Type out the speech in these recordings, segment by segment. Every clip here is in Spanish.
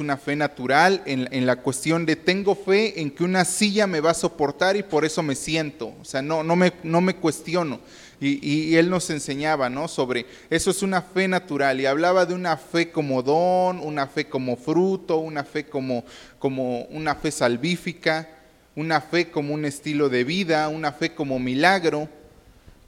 una fe natural en, la cuestión de tengo fe en que una silla me va a soportar y por eso me siento, o sea, no, no, me, no me cuestiono. Y, él nos enseñaba, ¿no? Sobre eso es una fe natural y hablaba de una fe como don, una fe como fruto, una fe como, como una fe salvífica, una fe como un estilo de vida, una fe como milagro.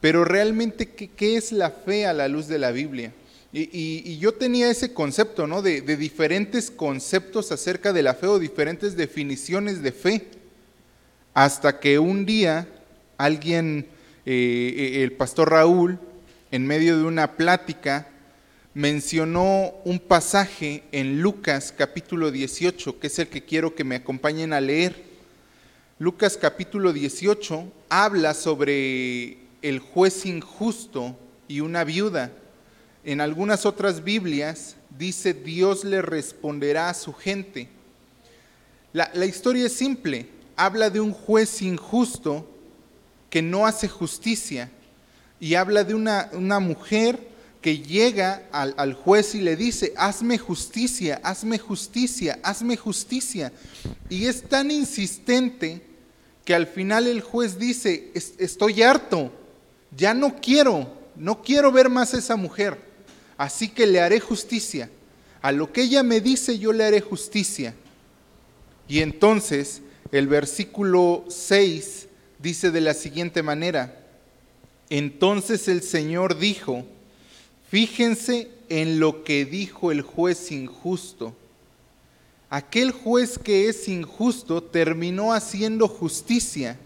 Pero realmente, ¿qué, qué es la fe a la luz de la Biblia? Y, yo tenía ese concepto, ¿no? De, diferentes conceptos acerca de la fe o diferentes definiciones de fe. Hasta que un día alguien, eh, eh, el pastor Raúl, en medio de una plática, mencionó un pasaje en Lucas capítulo 18, que es el que quiero que me acompañen a leer. Lucas capítulo 18 habla sobre el juez injusto y una viuda. En algunas otras Biblias dice Dios le responderá a su gente. La, historia es simple. Habla de un juez injusto que no hace justicia y habla de una, mujer que llega al, juez y le dice, hazme justicia, hazme justicia, hazme justicia. Y es tan insistente que al final el juez dice, estoy harto, ya no quiero, no quiero ver más a esa mujer así que le haré justicia. A lo que ella me dice, yo le haré justicia. Y entonces el versículo 6 dice de la siguiente manera, entonces el Señor dijo, fíjense en lo que dijo el juez injusto. Aquel juez que es injusto terminó haciendo justicia.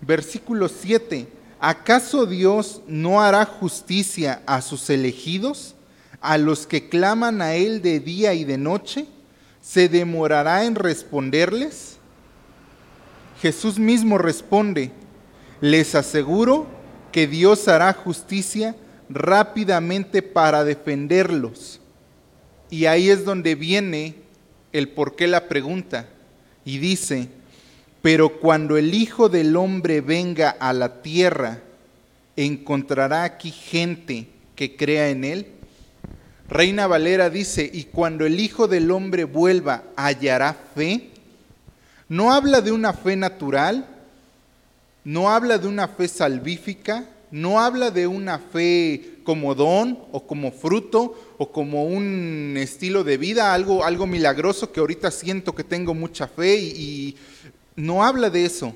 Versículo 7 ¿acaso Dios no hará justicia a sus elegidos, a los que claman a Él de día y de noche? ¿Se demorará en responderles? Jesús mismo responde, les aseguro que Dios hará justicia rápidamente para defenderlos. Y ahí es donde viene el por qué la pregunta. Y dice, pero cuando el Hijo del Hombre venga a la tierra, ¿encontrará aquí gente que crea en Él? Reina Valera dice, y cuando el Hijo del Hombre vuelva, ¿hallará fe? No habla de una fe natural, no habla de una fe salvífica, no habla de una fe como don o como fruto o como un estilo de vida, algo, algo milagroso que ahorita siento que tengo mucha fe y, no habla de eso.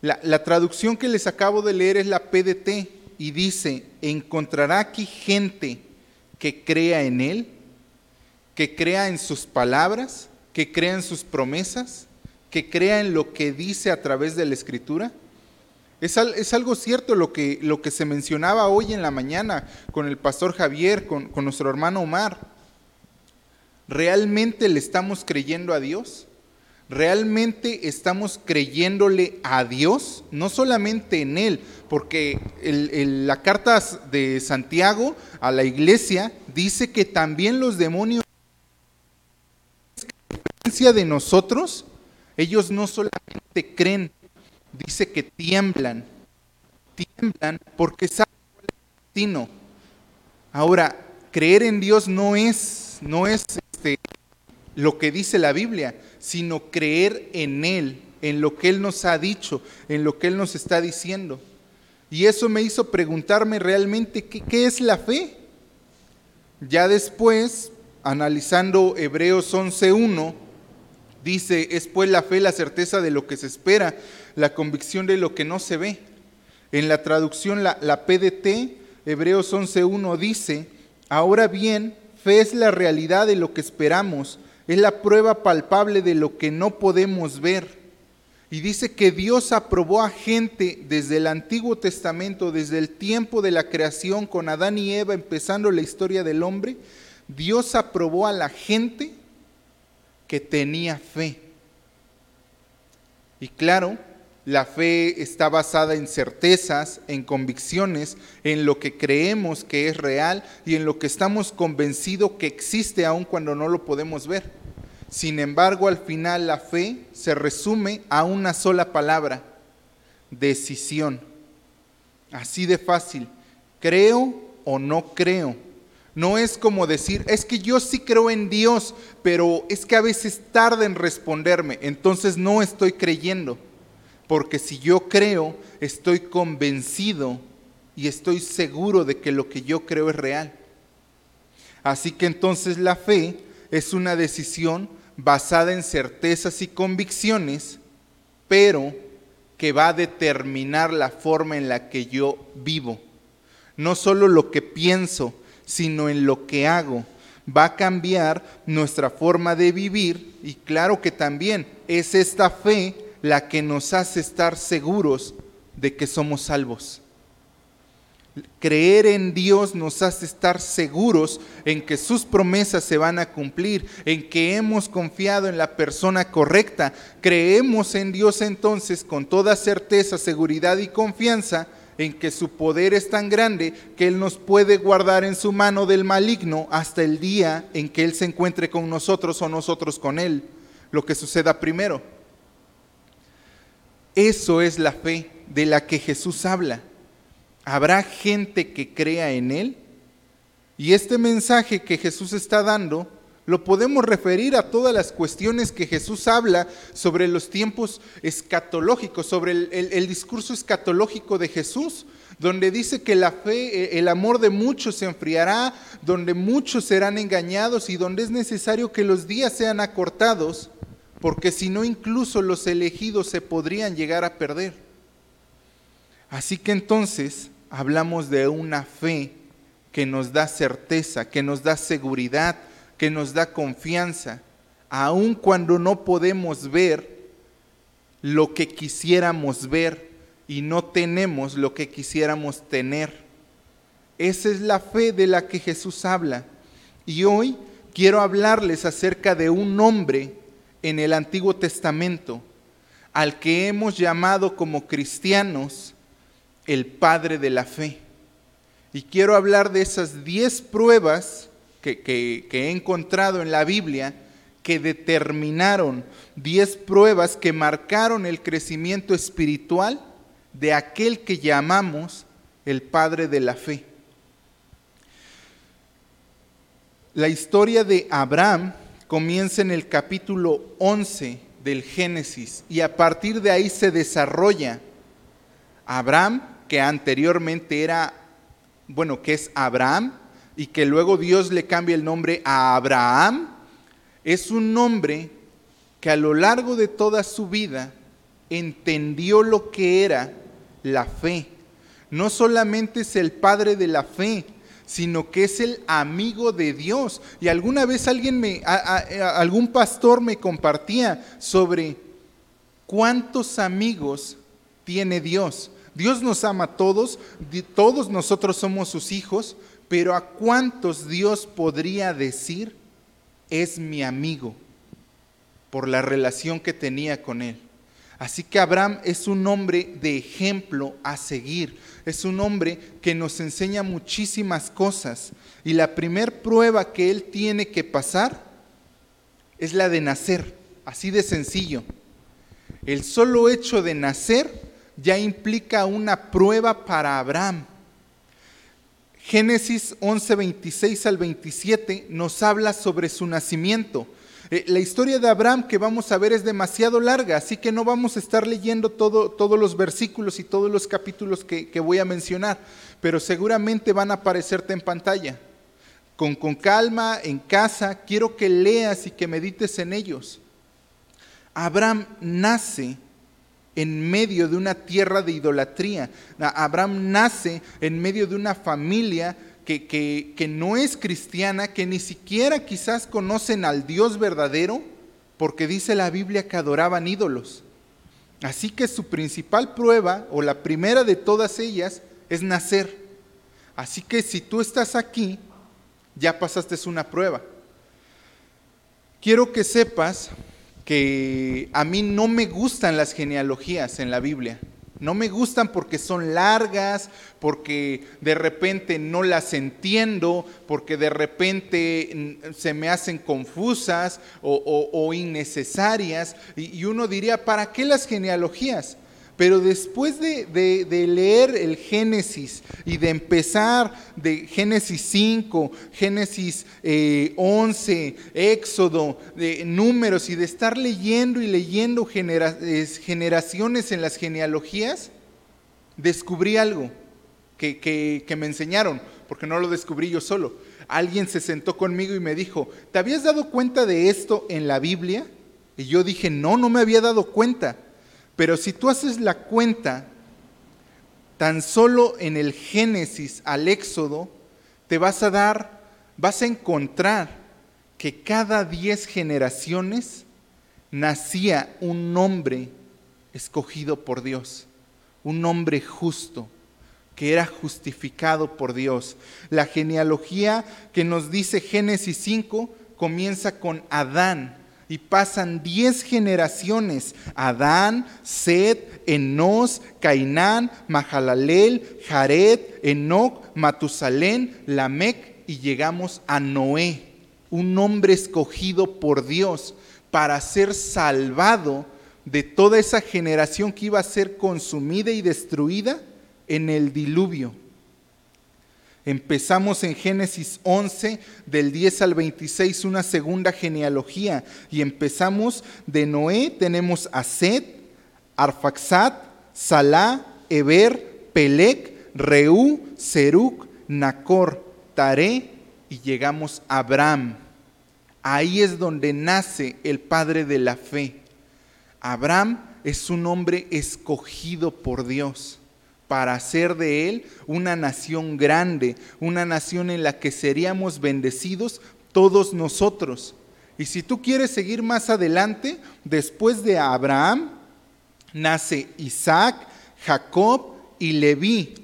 La, traducción que les acabo de leer es la PDT y dice, encontrará aquí gente que crea en Él, que crea en sus palabras, que crea en sus promesas, que crea en lo que dice a través de la Escritura. Es, algo cierto lo que, lo que, se mencionaba hoy en la mañana con el pastor Javier, con, con nuestro hermano Omar. ¿Realmente le estamos creyendo a Dios? ¿Realmente estamos creyéndole a Dios? No solamente en Él, porque la carta de Santiago a la iglesia dice que también los demonios, de nosotros, ellos no solamente creen, dice que tiemblan, tiemblan porque saben el destino. Ahora, creer en Dios no es, no es este, lo que dice la Biblia, sino creer en Él, en lo que Él nos ha dicho, en lo que Él nos está diciendo. Y eso me hizo preguntarme realmente qué, es la fe. Ya después, analizando Hebreos 11.1, dice, es pues la fe la certeza de lo que se espera, la convicción de lo que no se ve. En la traducción, la, la PDT, Hebreos 11.1 dice, ahora bien, fe es la realidad de lo que esperamos es la prueba palpable de lo que no podemos ver. Y dice que Dios aprobó a gente desde el Antiguo Testamento, desde el tiempo de la creación con Adán y Eva, empezando la historia del hombre. Dios aprobó a la gente que tenía fe. Y claro, la fe está basada en certezas, en convicciones, en lo que creemos que es real y en lo que estamos convencidos que existe aun cuando no lo podemos ver. Sin embargo, al final la fe se resume a una sola palabra, decisión. Así de fácil. ¿Creo o no creo? No es como decir, es que yo sí creo en Dios, pero es que a veces tarda en responderme, entonces no estoy creyendo. Porque si yo creo, estoy convencido y estoy seguro de que lo que yo creo es real. Así que entonces la fe es una decisión basada en certezas y convicciones, pero que va a determinar la forma en la que yo vivo. No solo lo que pienso, sino en lo que hago. Va a cambiar nuestra forma de vivir y claro que también es esta fe la que nos hace estar seguros de que somos salvos. Creer en Dios nos hace estar seguros en que sus promesas se van a cumplir, en que hemos confiado en la persona correcta. Creemos en Dios entonces con toda certeza, seguridad y confianza en que su poder es tan grande que Él nos puede guardar en su mano del maligno hasta el día en que Él se encuentre con nosotros o nosotros con Él, lo que suceda primero. Eso es la fe de la que Jesús habla. ¿Habrá gente que crea en Él? Y este mensaje que Jesús está dando lo podemos referir a todas las cuestiones que Jesús habla sobre los tiempos escatológicos, sobre el, discurso escatológico de Jesús, donde dice que la fe, e, el amor de muchos se enfriará, donde muchos serán engañados y donde es necesario que los días sean acortados, porque si no incluso los elegidos se podrían llegar a perder. Así que entonces hablamos de una fe que nos da certeza, que nos da seguridad, que nos da confianza, aun cuando no podemos ver lo que quisiéramos ver y no tenemos lo que quisiéramos tener. Esa es la fe de la que Jesús habla. Y hoy quiero hablarles acerca de un hombre en el Antiguo Testamento al que hemos llamado como cristianos el Padre de la Fe. Y quiero hablar de esas diez pruebas que, he encontrado en la Biblia que determinaron, diez pruebas que marcaron el crecimiento espiritual de aquel que llamamos el Padre de la Fe. La historia de Abraham comienza en el capítulo 11 del Génesis y a partir de ahí se desarrolla. Abraham que anteriormente era, bueno, que es Abraham, y que luego Dios le cambia el nombre a Abraham, es un nombre que a lo largo de toda su vida entendió lo que era la fe. No solamente es el padre de la fe, sino que es el amigo de Dios. Y alguna vez alguien me, algún pastor me compartía sobre cuántos amigos tiene Dios. Dios nos ama a todos, todos nosotros somos sus hijos, pero ¿a cuántos Dios podría decir es mi amigo por la relación que tenía con él? Así que Abraham es un hombre de ejemplo a seguir, es un hombre que nos enseña muchísimas cosas. Y la primer prueba que él tiene que pasar es la de nacer, así de sencillo. El solo hecho de nacer ya implica una prueba para Abraham. Génesis 11, 26 al 27 nos habla sobre su nacimiento. Eh, la historia de Abraham que vamos a ver es demasiado larga, así que no vamos a estar leyendo todo, todos los versículos y todos los capítulos que, que, voy a mencionar, pero seguramente van a aparecerte en pantalla. Con, con calma, en casa, quiero que leas y que medites en ellos. Abraham nace en medio de una tierra de idolatría. Abraham nace en medio de una familia que, que, no es cristiana, que ni siquiera quizás conocen al Dios verdadero, porque dice la Biblia que adoraban ídolos. Así que su principal prueba, o la primera de todas ellas, es nacer. Así que si tú estás aquí, ya pasaste una prueba. Quiero que sepas que a mí no me gustan las genealogías en la Biblia. No me gustan porque son largas, porque de repente no las entiendo, porque de repente se me hacen confusas o, innecesarias. Y, uno diría, ¿para qué las genealogías? Pero después de, leer el Génesis y de empezar de Génesis 5, Génesis 11, eh, Éxodo, de números y de estar leyendo y leyendo generaciones en las genealogías, descubrí algo que me enseñaron, porque no lo descubrí yo solo. Alguien se sentó conmigo y me dijo, ¿te habías dado cuenta de esto en la Biblia? Y yo dije, no, no me había dado cuenta. Pero si tú haces la cuenta, tan solo en el Génesis al Éxodo, te vas a dar, vas a encontrar que cada diez generaciones nacía un hombre escogido por Dios, un hombre justo, que era justificado por Dios. La genealogía que nos dice Génesis 5 comienza con Adán y pasan diez generaciones. Adán, Sed, Enos, Cainán, Mahalalel, Jared, Enoch, Matusalén, Lamec y llegamos a Noé, un hombre escogido por Dios para ser salvado de toda esa generación que iba a ser consumida y destruida en el diluvio. Empezamos en Génesis 11, del 10 al 26, una segunda genealogía. Y empezamos de Noé, tenemos a Set, Arfaxat, Salá, Eber, Pelec, Reú, Seruc, Nacor, Taré y llegamos a Abraham. Ahí es donde nace el padre de la fe. Abraham es un hombre escogido por Dios para hacer de él una nación grande, una nación en la que seríamos bendecidos todos nosotros. Y si tú quieres seguir más adelante, después de Abraham, nace Isaac, Jacob y Leví.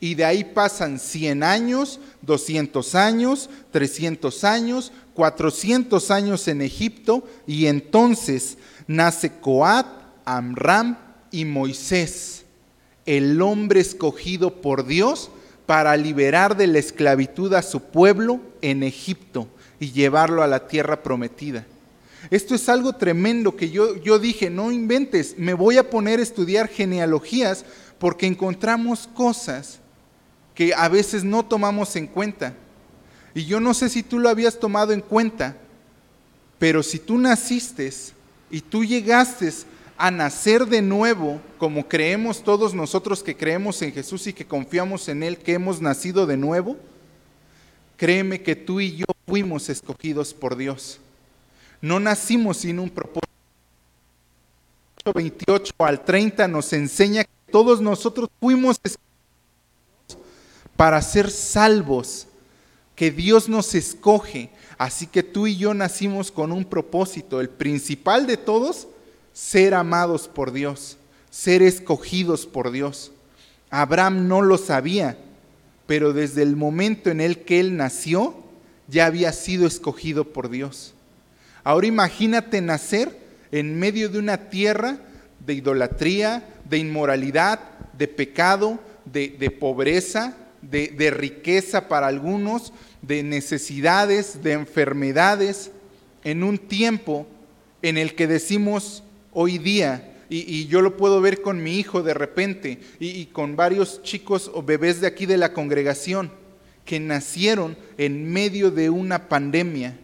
Y de ahí pasan 100 años, 200 años, 300 años, 400 años en Egipto. Y entonces nace Coat, Amram y Moisés el hombre escogido por Dios para liberar de la esclavitud a su pueblo en Egipto y llevarlo a la tierra prometida. Esto es algo tremendo que yo, yo dije, no inventes, me voy a poner a estudiar genealogías porque encontramos cosas que a veces no tomamos en cuenta. Y yo no sé si tú lo habías tomado en cuenta, pero si tú naciste y tú llegaste a nacer de nuevo, como creemos todos nosotros que creemos en Jesús y que confiamos en Él, que hemos nacido de nuevo, créeme que tú y yo fuimos escogidos por Dios. No nacimos sin un propósito. 28 al 30 nos enseña que todos nosotros fuimos escogidos para ser salvos, que Dios nos escoge. Así que tú y yo nacimos con un propósito. El principal de todos ser amados por Dios, ser escogidos por Dios. Abraham no lo sabía, pero desde el momento en el que él nació, ya había sido escogido por Dios. Ahora imagínate nacer en medio de una tierra de idolatría, de inmoralidad, de pecado, de, pobreza, de, de riqueza para algunos, de necesidades, de enfermedades, en un tiempo en el que decimos, hoy día, y, yo lo puedo ver con mi hijo de repente, y, con varios chicos o bebés de aquí de la congregación, que nacieron en medio de una pandemia,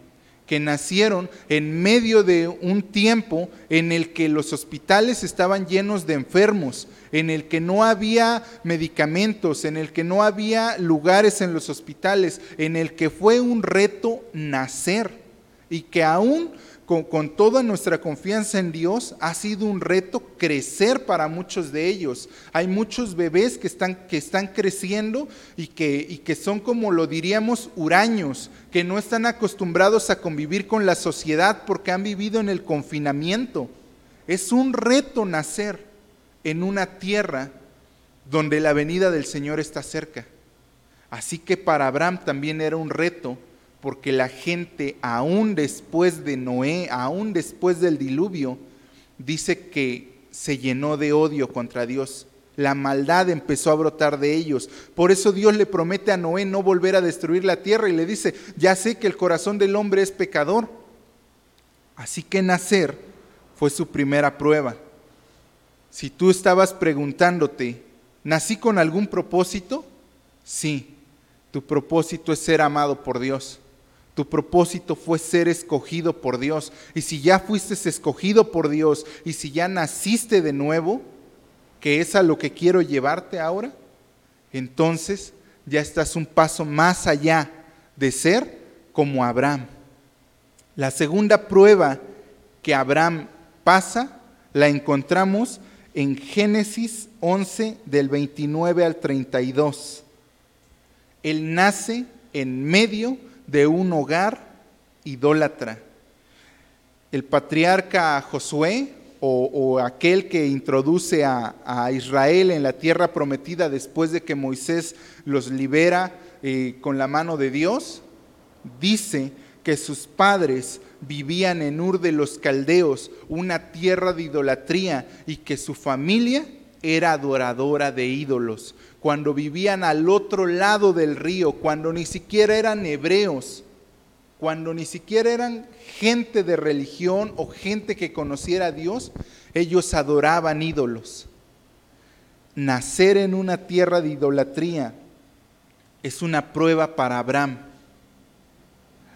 que nacieron en medio de un tiempo en el que los hospitales estaban llenos de enfermos, en el que no había medicamentos, en el que no había lugares en los hospitales, en el que fue un reto nacer y que aún con, toda nuestra confianza en Dios, ha sido un reto crecer para muchos de ellos. Hay muchos bebés que están, que están creciendo y que, y que son como lo diríamos huraños, que no están acostumbrados a convivir con la sociedad porque han vivido en el confinamiento. Es un reto nacer en una tierra donde la venida del Señor está cerca. Así que para Abraham también era un reto porque la gente, aún después de Noé, aún después del diluvio, dice que se llenó de odio contra Dios. La maldad empezó a brotar de ellos. Por eso Dios le promete a Noé no volver a destruir la tierra y le dice, ya sé que el corazón del hombre es pecador. Así que nacer fue su primera prueba. Si tú estabas preguntándote, ¿nací con algún propósito? Sí, tu propósito es ser amado por Dios. Tu propósito fue ser escogido por Dios. Y si ya fuiste escogido por Dios y si ya naciste de nuevo, que es a lo que quiero llevarte ahora, entonces ya estás un paso más allá de ser como Abraham. La segunda prueba que Abraham pasa la encontramos en Génesis 11 del 29 al 32. Él nace en medio de un hogar idólatra. El patriarca Josué, o, aquel que introduce a, Israel en la tierra prometida después de que Moisés los libera eh, con la mano de Dios, dice que sus padres vivían en Ur de los Caldeos, una tierra de idolatría, y que su familia era adoradora de ídolos. Cuando vivían al otro lado del río, cuando ni siquiera eran hebreos, cuando ni siquiera eran gente de religión o gente que conociera a Dios, ellos adoraban ídolos. Nacer en una tierra de idolatría es una prueba para Abraham.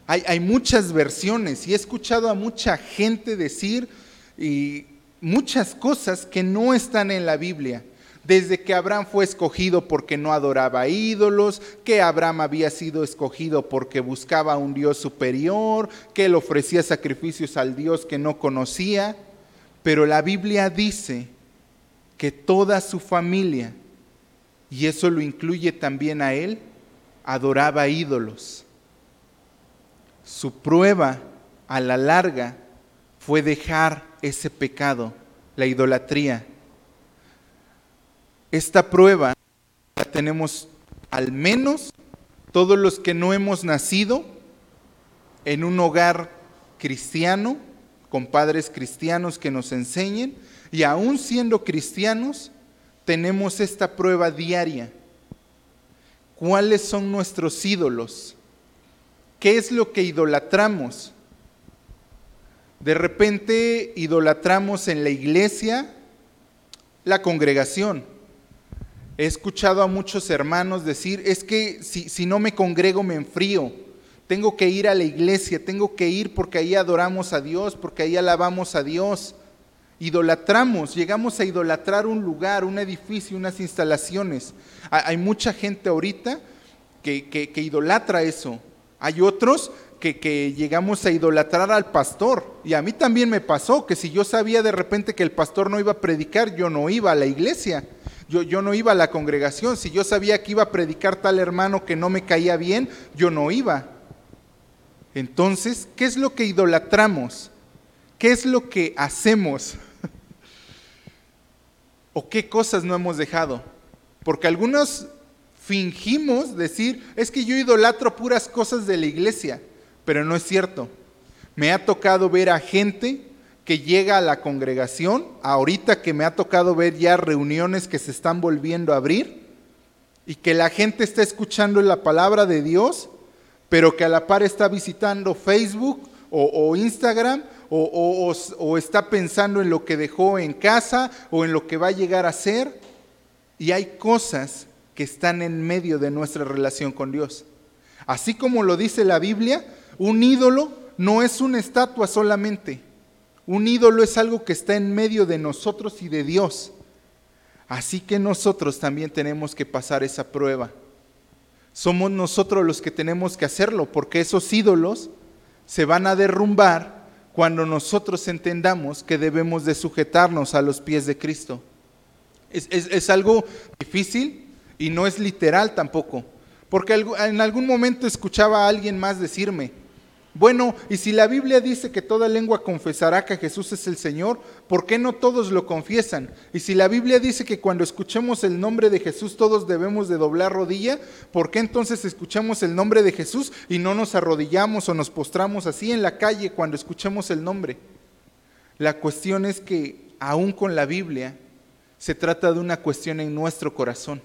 Hay, muchas versiones y he escuchado a mucha gente decir y muchas cosas que no están en la Biblia desde que Abraham fue escogido porque no adoraba ídolos, que Abraham había sido escogido porque buscaba un Dios superior, que él ofrecía sacrificios al Dios que no conocía. Pero la Biblia dice que toda su familia, y eso lo incluye también a él, adoraba ídolos. Su prueba a la larga fue dejar ese pecado, la idolatría esta prueba la tenemos al menos todos los que no hemos nacido en un hogar cristiano, con padres cristianos que nos enseñen, y aún siendo cristianos, tenemos esta prueba diaria. ¿Cuáles son nuestros ídolos? ¿Qué es lo que idolatramos? De repente idolatramos en la iglesia la congregación He escuchado a muchos hermanos decir, es que si, no me congrego me enfrío. Tengo que ir a la iglesia, tengo que ir porque ahí adoramos a Dios, porque ahí alabamos a Dios. Idolatramos, llegamos a idolatrar un lugar, un edificio, unas instalaciones. Hay mucha gente ahorita que, que, idolatra eso. Hay otros que, llegamos a idolatrar al pastor. Y a mí también me pasó que si yo sabía de repente que el pastor no iba a predicar, yo no iba a la iglesia. Yo, no iba a la congregación. Si yo sabía que iba a predicar tal hermano que no me caía bien, yo no iba. Entonces, ¿qué es lo que idolatramos? ¿Qué es lo que hacemos? ¿O qué cosas no hemos dejado? Porque algunos fingimos decir, es que yo idolatro puras cosas de la iglesia, pero no es cierto. Me ha tocado ver a gente que llega a la congregación, ahorita que me ha tocado ver ya reuniones que se están volviendo a abrir y que la gente está escuchando la palabra de Dios, pero que a la par está visitando Facebook o, Instagram o, o está pensando en lo que dejó en casa o en lo que va a llegar a ser. Y hay cosas que están en medio de nuestra relación con Dios. Así como lo dice la Biblia, un ídolo no es una estatua solamente un ídolo es algo que está en medio de nosotros y de Dios. Así que nosotros también tenemos que pasar esa prueba. Somos nosotros los que tenemos que hacerlo, porque esos ídolos se van a derrumbar cuando nosotros entendamos que debemos de sujetarnos a los pies de Cristo. Es, es algo difícil y no es literal tampoco, porque en algún momento escuchaba a alguien más decirme, bueno, y si la Biblia dice que toda lengua confesará que Jesús es el Señor, ¿por qué no todos lo confiesan? Y si la Biblia dice que cuando escuchemos el nombre de Jesús todos debemos de doblar rodilla, ¿por qué entonces escuchamos el nombre de Jesús y no nos arrodillamos o nos postramos así en la calle cuando escuchemos el nombre? La cuestión es que aún con la Biblia se trata de una cuestión en nuestro corazón.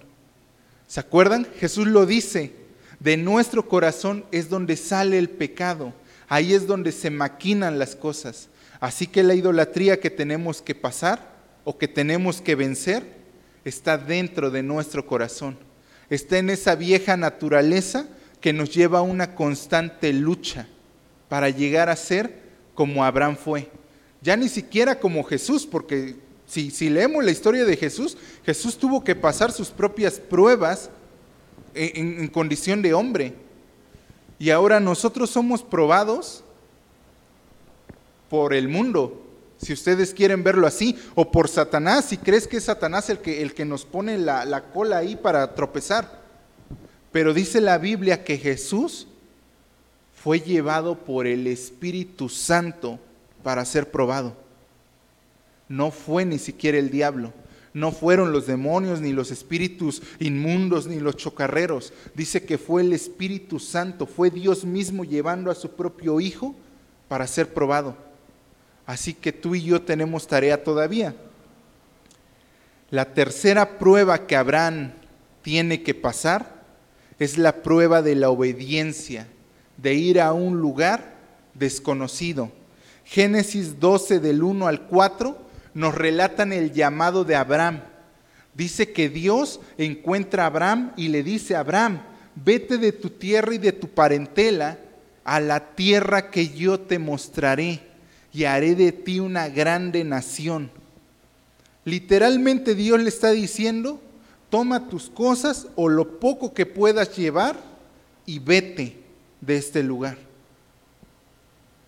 ¿Se acuerdan? Jesús lo dice, de nuestro corazón es donde sale el pecado, ahí es donde se maquinan las cosas. Así que la idolatría que tenemos que pasar o que tenemos que vencer está dentro de nuestro corazón. Está en esa vieja naturaleza que nos lleva a una constante lucha para llegar a ser como Abraham fue. Ya ni siquiera como Jesús, porque si, leemos la historia de Jesús, Jesús tuvo que pasar sus propias pruebas en condición de hombre. Y ahora nosotros somos probados por el mundo, si ustedes quieren verlo así, o por Satanás, si crees que es Satanás el que, el que nos pone la, la cola ahí para tropezar. Pero dice la Biblia que Jesús fue llevado por el Espíritu Santo para ser probado. No fue ni siquiera el diablo. No fueron los demonios, ni los espíritus inmundos, ni los chocarreros. Dice que fue el Espíritu Santo, fue Dios mismo llevando a su propio Hijo para ser probado. Así que tú y yo tenemos tarea todavía. La tercera prueba que Abraham tiene que pasar es la prueba de la obediencia, de ir a un lugar desconocido. Génesis 12 del 1 al 4 nos relatan el llamado de Abraham. Dice que Dios encuentra a Abraham y le dice a Abraham, vete de tu tierra y de tu parentela a la tierra que yo te mostraré y haré de ti una grande nación. Literalmente Dios le está diciendo, toma tus cosas o lo poco que puedas llevar y vete de este lugar.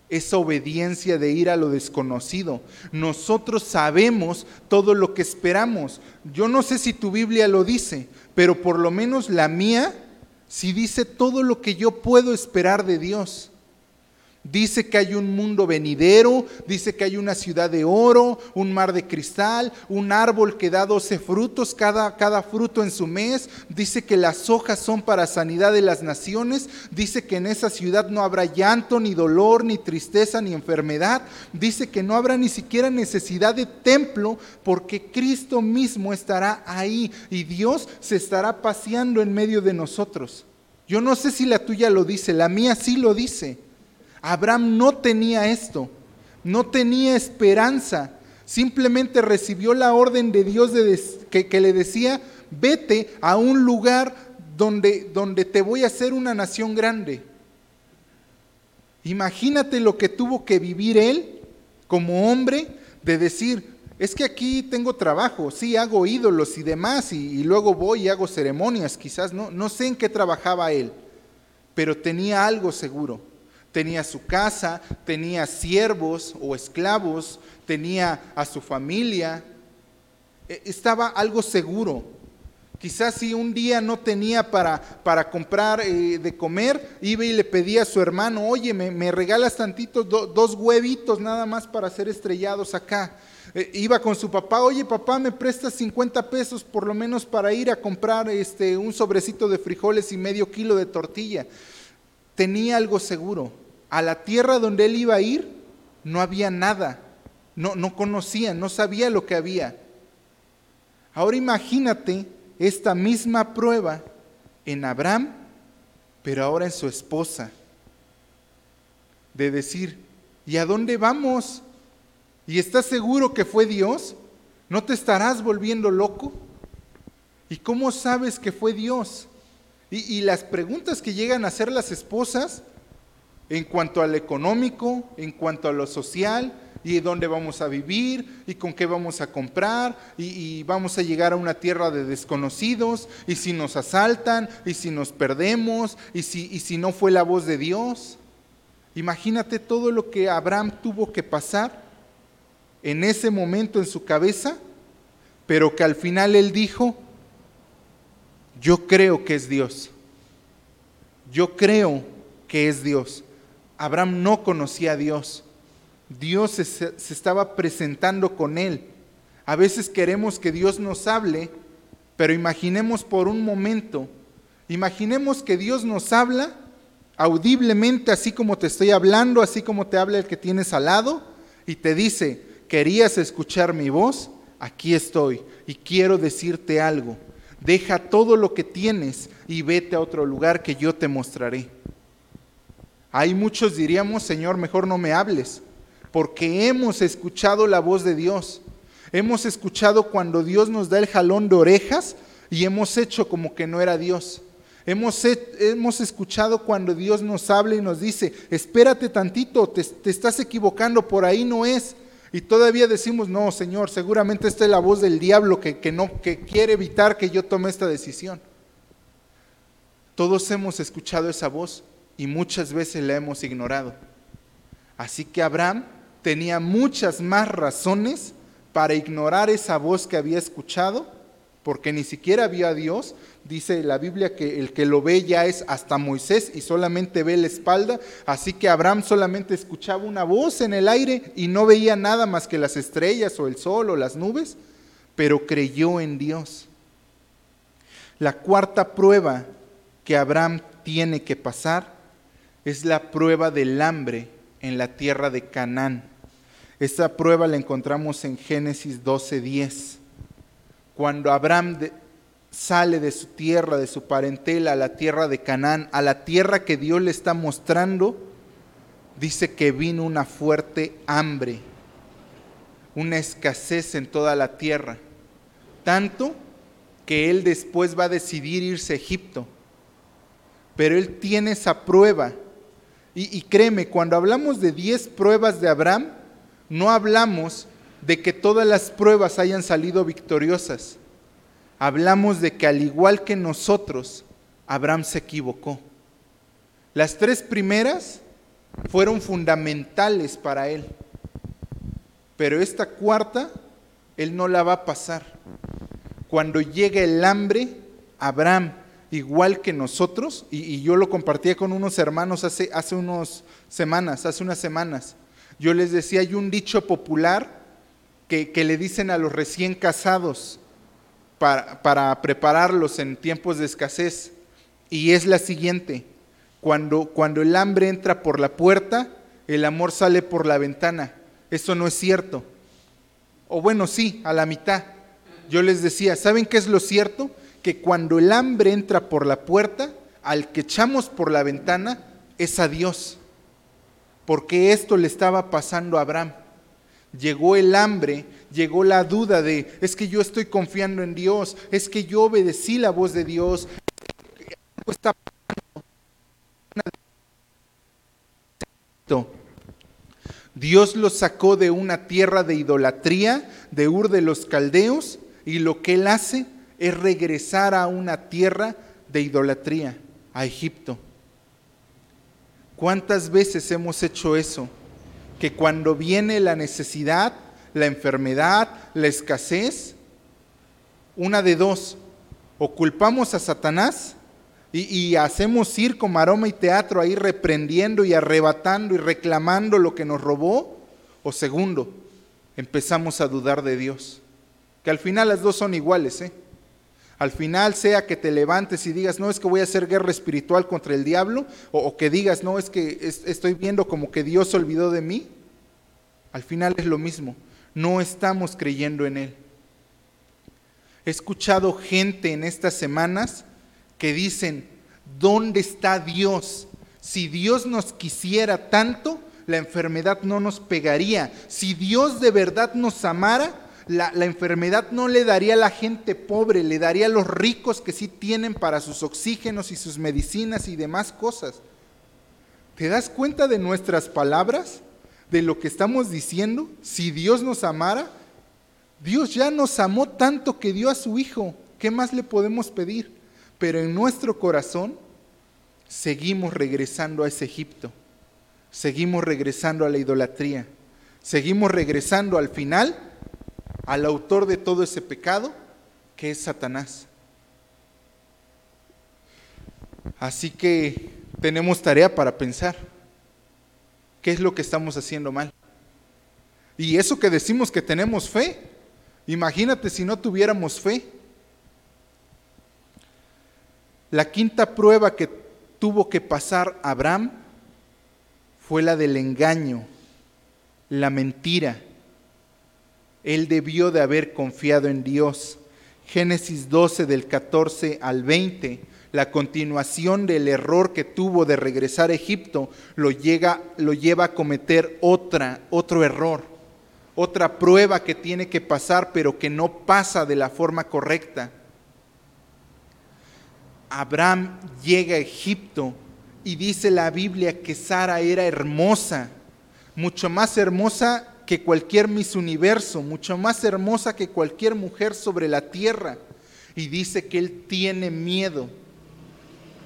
Esa obediencia de ir a lo desconocido. Nosotros sabemos todo lo que esperamos. Yo no sé si tu Biblia lo dice, pero por lo menos la mía sí dice todo lo que yo puedo esperar de Dios. Dice que hay un mundo venidero, dice que hay una ciudad de oro, un mar de cristal, un árbol que da doce frutos, cada, cada, fruto en su mes. Dice que las hojas son para sanidad de las naciones. Dice que en esa ciudad no habrá llanto, ni dolor, ni tristeza, ni enfermedad. Dice que no habrá ni siquiera necesidad de templo porque Cristo mismo estará ahí y Dios se estará paseando en medio de nosotros. Yo no sé si la tuya lo dice, la mía sí lo dice. Abraham no tenía esto, no tenía esperanza, simplemente recibió la orden de Dios que, le decía, vete a un lugar donde, donde te voy a hacer una nación grande. Imagínate lo que tuvo que vivir él como hombre de decir, es que aquí tengo trabajo, sí, hago ídolos y demás, y, y, luego voy y hago ceremonias, quizás no, no sé en qué trabajaba él, pero tenía algo seguro tenía su casa, tenía siervos o esclavos, tenía a su familia, e, estaba algo seguro. Quizás si un día no tenía para, para comprar eh, de comer, iba y le pedía a su hermano, oye, me, regalas tantitos, dos huevitos nada más para ser estrellados acá. E, iba con su papá, oye papá, me prestas 50 pesos por lo menos para ir a comprar este, un sobrecito de frijoles y medio kilo de tortilla. Tenía algo seguro a la tierra donde él iba a ir, no había nada. No, no conocía, no sabía lo que había. Ahora imagínate esta misma prueba en Abraham, pero ahora en su esposa. De decir, ¿y a dónde vamos? ¿Y estás seguro que fue Dios? ¿No te estarás volviendo loco? ¿Y cómo sabes que fue Dios? Y, y las preguntas que llegan a hacer las esposas, en cuanto al económico, en cuanto a lo social, y dónde vamos a vivir, y con qué vamos a comprar, y, vamos a llegar a una tierra de desconocidos, y si nos asaltan, y si nos perdemos, y si, y si no fue la voz de Dios. Imagínate todo lo que Abraham tuvo que pasar en ese momento en su cabeza, pero que al final él dijo, yo creo que es Dios. Yo creo que es Dios. Abraham no conocía a Dios. Dios se, estaba presentando con él. A veces queremos que Dios nos hable, pero imaginemos por un momento, imaginemos que Dios nos habla audiblemente, así como te estoy hablando, así como te habla el que tienes al lado, y te dice, ¿querías escuchar mi voz? Aquí estoy y quiero decirte algo. Deja todo lo que tienes y vete a otro lugar que yo te mostraré. Hay muchos diríamos, Señor, mejor no me hables, porque hemos escuchado la voz de Dios. Hemos escuchado cuando Dios nos da el jalón de orejas y hemos hecho como que no era Dios. Hemos, hemos escuchado cuando Dios nos habla y nos dice, espérate tantito, te, te estás equivocando, por ahí no es. Y todavía decimos, no, Señor, seguramente esta es la voz del diablo que, que, no, que quiere evitar que yo tome esta decisión. Todos hemos escuchado esa voz y muchas veces la hemos ignorado. Así que Abraham tenía muchas más razones para ignorar esa voz que había escuchado, porque ni siquiera vio a Dios. Dice la Biblia que el que lo ve ya es hasta Moisés y solamente ve la espalda. Así que Abraham solamente escuchaba una voz en el aire y no veía nada más que las estrellas o el sol o las nubes, pero creyó en Dios. La cuarta prueba que Abraham tiene que pasar es la prueba del hambre en la tierra de Canaán. Esa prueba la encontramos en Génesis 12:10. Cuando Abraham sale de su tierra, de su parentela, a la tierra de Canaán, a la tierra que Dios le está mostrando, dice que vino una fuerte hambre, una escasez en toda la tierra. Tanto que él después va a decidir irse a Egipto. Pero él tiene esa prueba y, créeme, cuando hablamos de 10 pruebas de Abraham, no hablamos de que todas las pruebas hayan salido victoriosas. Hablamos de que al igual que nosotros, Abraham se equivocó. Las tres primeras fueron fundamentales para él. Pero esta cuarta, él no la va a pasar. Cuando llegue el hambre, Abraham igual que nosotros, y, yo lo compartía con unos hermanos hace, hace unas semanas, hace unas semanas. Yo les decía, hay un dicho popular que, le dicen a los recién casados para, para, prepararlos en tiempos de escasez, y es la siguiente, cuando, cuando el hambre entra por la puerta, el amor sale por la ventana. Eso no es cierto. O bueno, sí, a la mitad. Yo les decía, ¿saben qué es lo cierto? Que cuando el hambre entra por la puerta, al que echamos por la ventana es a Dios. Porque esto le estaba pasando a Abraham. Llegó el hambre, llegó la duda de, es que yo estoy confiando en Dios, es que yo obedecí la voz de Dios. Dios lo sacó de una tierra de idolatría, de Ur de los Caldeos, y lo que él hace es regresar a una tierra de idolatría, a Egipto. ¿Cuántas veces hemos hecho eso? Que cuando viene la necesidad, la enfermedad, la escasez, una de dos, o culpamos a Satanás y, hacemos circo, maroma y teatro ahí reprendiendo y arrebatando y reclamando lo que nos robó, o segundo, empezamos a dudar de Dios. Que al final las dos son iguales, ¿eh? Al final, sea que te levantes y digas, no es que voy a hacer guerra espiritual contra el diablo, o, que digas, no es que estoy viendo como que Dios se olvidó de mí, al final es lo mismo, no estamos creyendo en Él. He escuchado gente en estas semanas que dicen, ¿dónde está Dios? Si Dios nos quisiera tanto, la enfermedad no nos pegaría. Si Dios de verdad nos amara, la, enfermedad no le daría a la gente pobre, le daría a los ricos que sí tienen para sus oxígenos y sus medicinas y demás cosas. ¿Te das cuenta de nuestras palabras? ¿De lo que estamos diciendo? Si Dios nos amara, Dios ya nos amó tanto que dio a su Hijo. ¿Qué más le podemos pedir? Pero en nuestro corazón seguimos regresando a ese Egipto. Seguimos regresando a la idolatría. Seguimos regresando al final al autor de todo ese pecado, que es Satanás. Así que tenemos tarea para pensar. ¿Qué es lo que estamos haciendo mal? Y eso que decimos que tenemos fe, imagínate si no tuviéramos fe. La quinta prueba que tuvo que pasar Abraham fue la del engaño, la mentira él debió de haber confiado en Dios. Génesis 12 del 14 al 20, la continuación del error que tuvo de regresar a Egipto lo, llega, lo lleva a cometer otra, otro error, otra prueba que tiene que pasar, pero que no pasa de la forma correcta. Abraham llega a Egipto y dice la Biblia que Sara era hermosa, mucho más hermosa que cualquier Miss Universo, mucho más hermosa que cualquier mujer sobre la tierra. Y dice que él tiene miedo.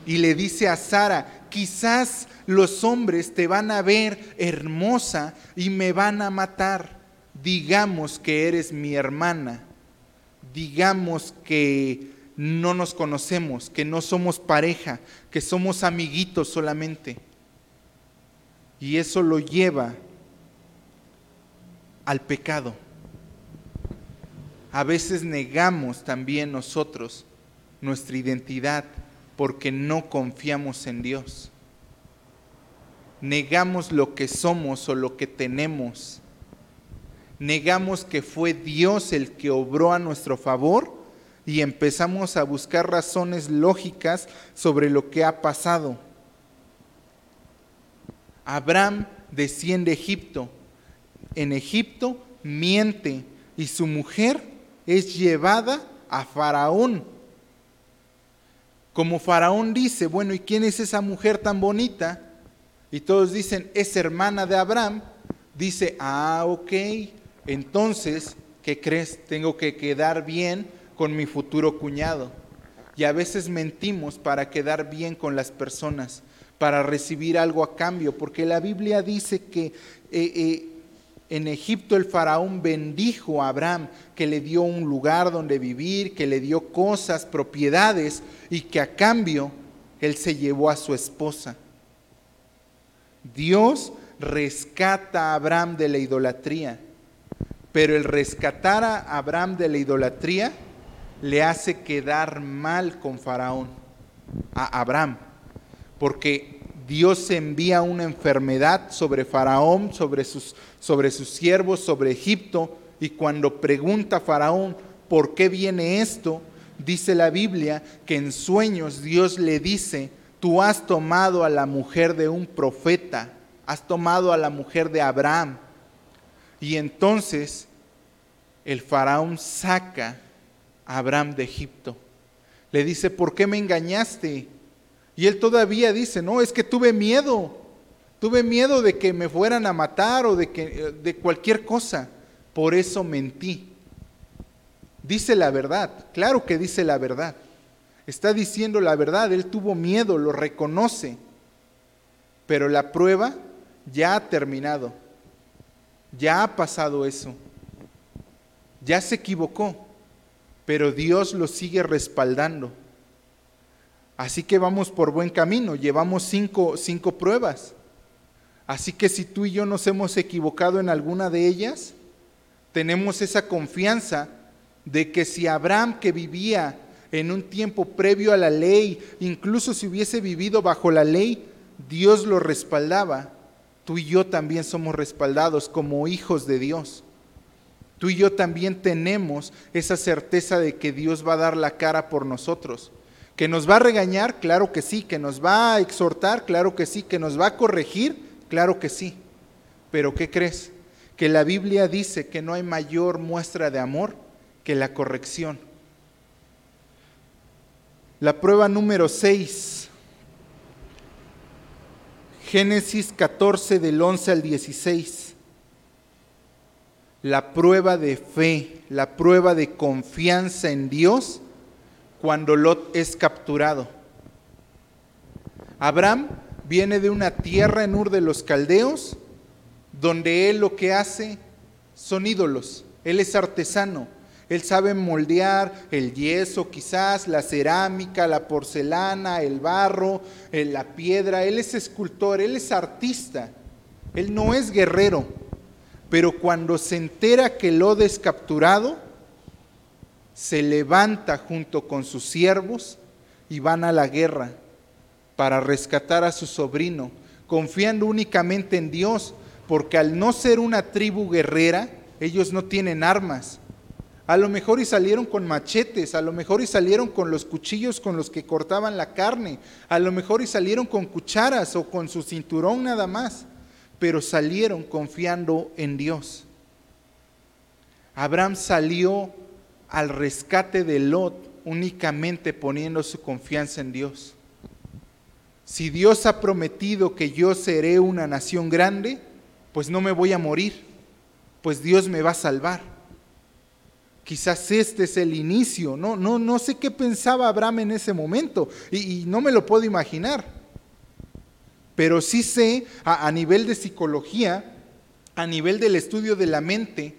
Y le dice a Sara, quizás los hombres te van a ver hermosa y me van a matar. Digamos que eres mi hermana. Digamos que no nos conocemos, que no somos pareja, que somos amiguitos solamente. Y eso lo lleva al pecado. A veces negamos también nosotros nuestra identidad porque no confiamos en Dios. Negamos lo que somos o lo que tenemos. Negamos que fue Dios el que obró a nuestro favor y empezamos a buscar razones lógicas sobre lo que ha pasado. Abraham desciende a Egipto. En Egipto miente y su mujer es llevada a Faraón. Como Faraón dice, bueno, ¿y quién es esa mujer tan bonita? Y todos dicen, es hermana de Abraham. Dice, ah, ok, entonces, ¿qué crees? Tengo que quedar bien con mi futuro cuñado. Y a veces mentimos para quedar bien con las personas, para recibir algo a cambio, porque la Biblia dice que eh, eh, en Egipto el faraón bendijo a Abraham, que le dio un lugar donde vivir, que le dio cosas, propiedades, y que a cambio él se llevó a su esposa. Dios rescata a Abraham de la idolatría, pero el rescatar a Abraham de la idolatría le hace quedar mal con Faraón, a Abraham, porque Dios envía una enfermedad sobre Faraón, sobre sus, sobre sus siervos, sobre Egipto, y cuando pregunta Faraón, ¿por qué viene esto? Dice la Biblia que en sueños Dios le dice, tú has tomado a la mujer de un profeta, has tomado a la mujer de Abraham. Y entonces el faraón saca Abraham de Egipto. Le dice, ¿por qué me engañaste? Y él todavía dice, no, es que tuve miedo. Tuve miedo de que me fueran a matar o de, que, de cualquier cosa. Por eso mentí. Dice la verdad, claro que dice la verdad. Está diciendo la verdad, él tuvo miedo, lo reconoce. Pero la prueba ya ha terminado. Ya ha pasado eso. Ya se equivocó pero Dios lo sigue respaldando. Así que vamos por buen camino, llevamos cinco, cinco pruebas. Así que si tú y yo nos hemos equivocado en alguna de ellas, tenemos esa confianza de que si Abraham que vivía en un tiempo previo a la ley, incluso si hubiese vivido bajo la ley, Dios lo respaldaba, tú y yo también somos respaldados como hijos de Dios. Tú y yo también tenemos esa certeza de que Dios va a dar la cara por nosotros. Que nos va a regañar, claro que sí. Que nos va a exhortar, claro que sí. Que nos va a corregir, claro que sí. Pero ¿qué crees? Que la Biblia dice que no hay mayor muestra de amor que la corrección. La prueba número 6. Génesis 14 del 11 al 16 la prueba de fe, la prueba de confianza en Dios cuando Lot es capturado. Abraham viene de una tierra en Ur de los Caldeos, donde él lo que hace son ídolos. Él es artesano. Él sabe moldear el yeso, quizás la cerámica, la porcelana, el barro, eh, la piedra. Él es escultor, él es artista. Él no es guerrero. Pero cuando se entera que Lod es capturado, se levanta junto con sus siervos y van a la guerra para rescatar a su sobrino, confiando únicamente en Dios, porque al no ser una tribu guerrera, ellos no tienen armas. A lo mejor y salieron con machetes, a lo mejor y salieron con los cuchillos con los que cortaban la carne, a lo mejor y salieron con cucharas o con su cinturón nada más pero salieron confiando en Dios. Abraham salió al rescate de Lot únicamente poniendo su confianza en Dios. Si Dios ha prometido que yo seré una nación grande, pues no me voy a morir, pues Dios me va a salvar. Quizás este es el inicio, no, no, no sé qué pensaba Abraham en ese momento y, no me lo puedo imaginar. Pero sí sé a, a nivel de psicología, a nivel del estudio de la mente,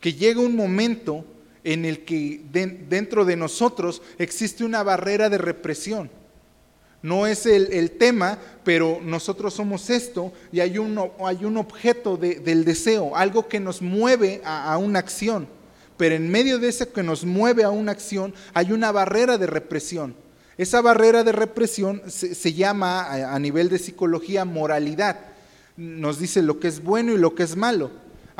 que llega un momento en el que dentro de nosotros existe una barrera de represión. No es el, tema, pero nosotros somos esto y hay un, hay un objeto del deseo, algo que nos mueve a, una acción. Pero en medio de ese que nos mueve a una acción hay una barrera de represión. Esa barrera de represión se, llama a nivel de psicología moralidad. Nos dice lo que es bueno y lo que es malo.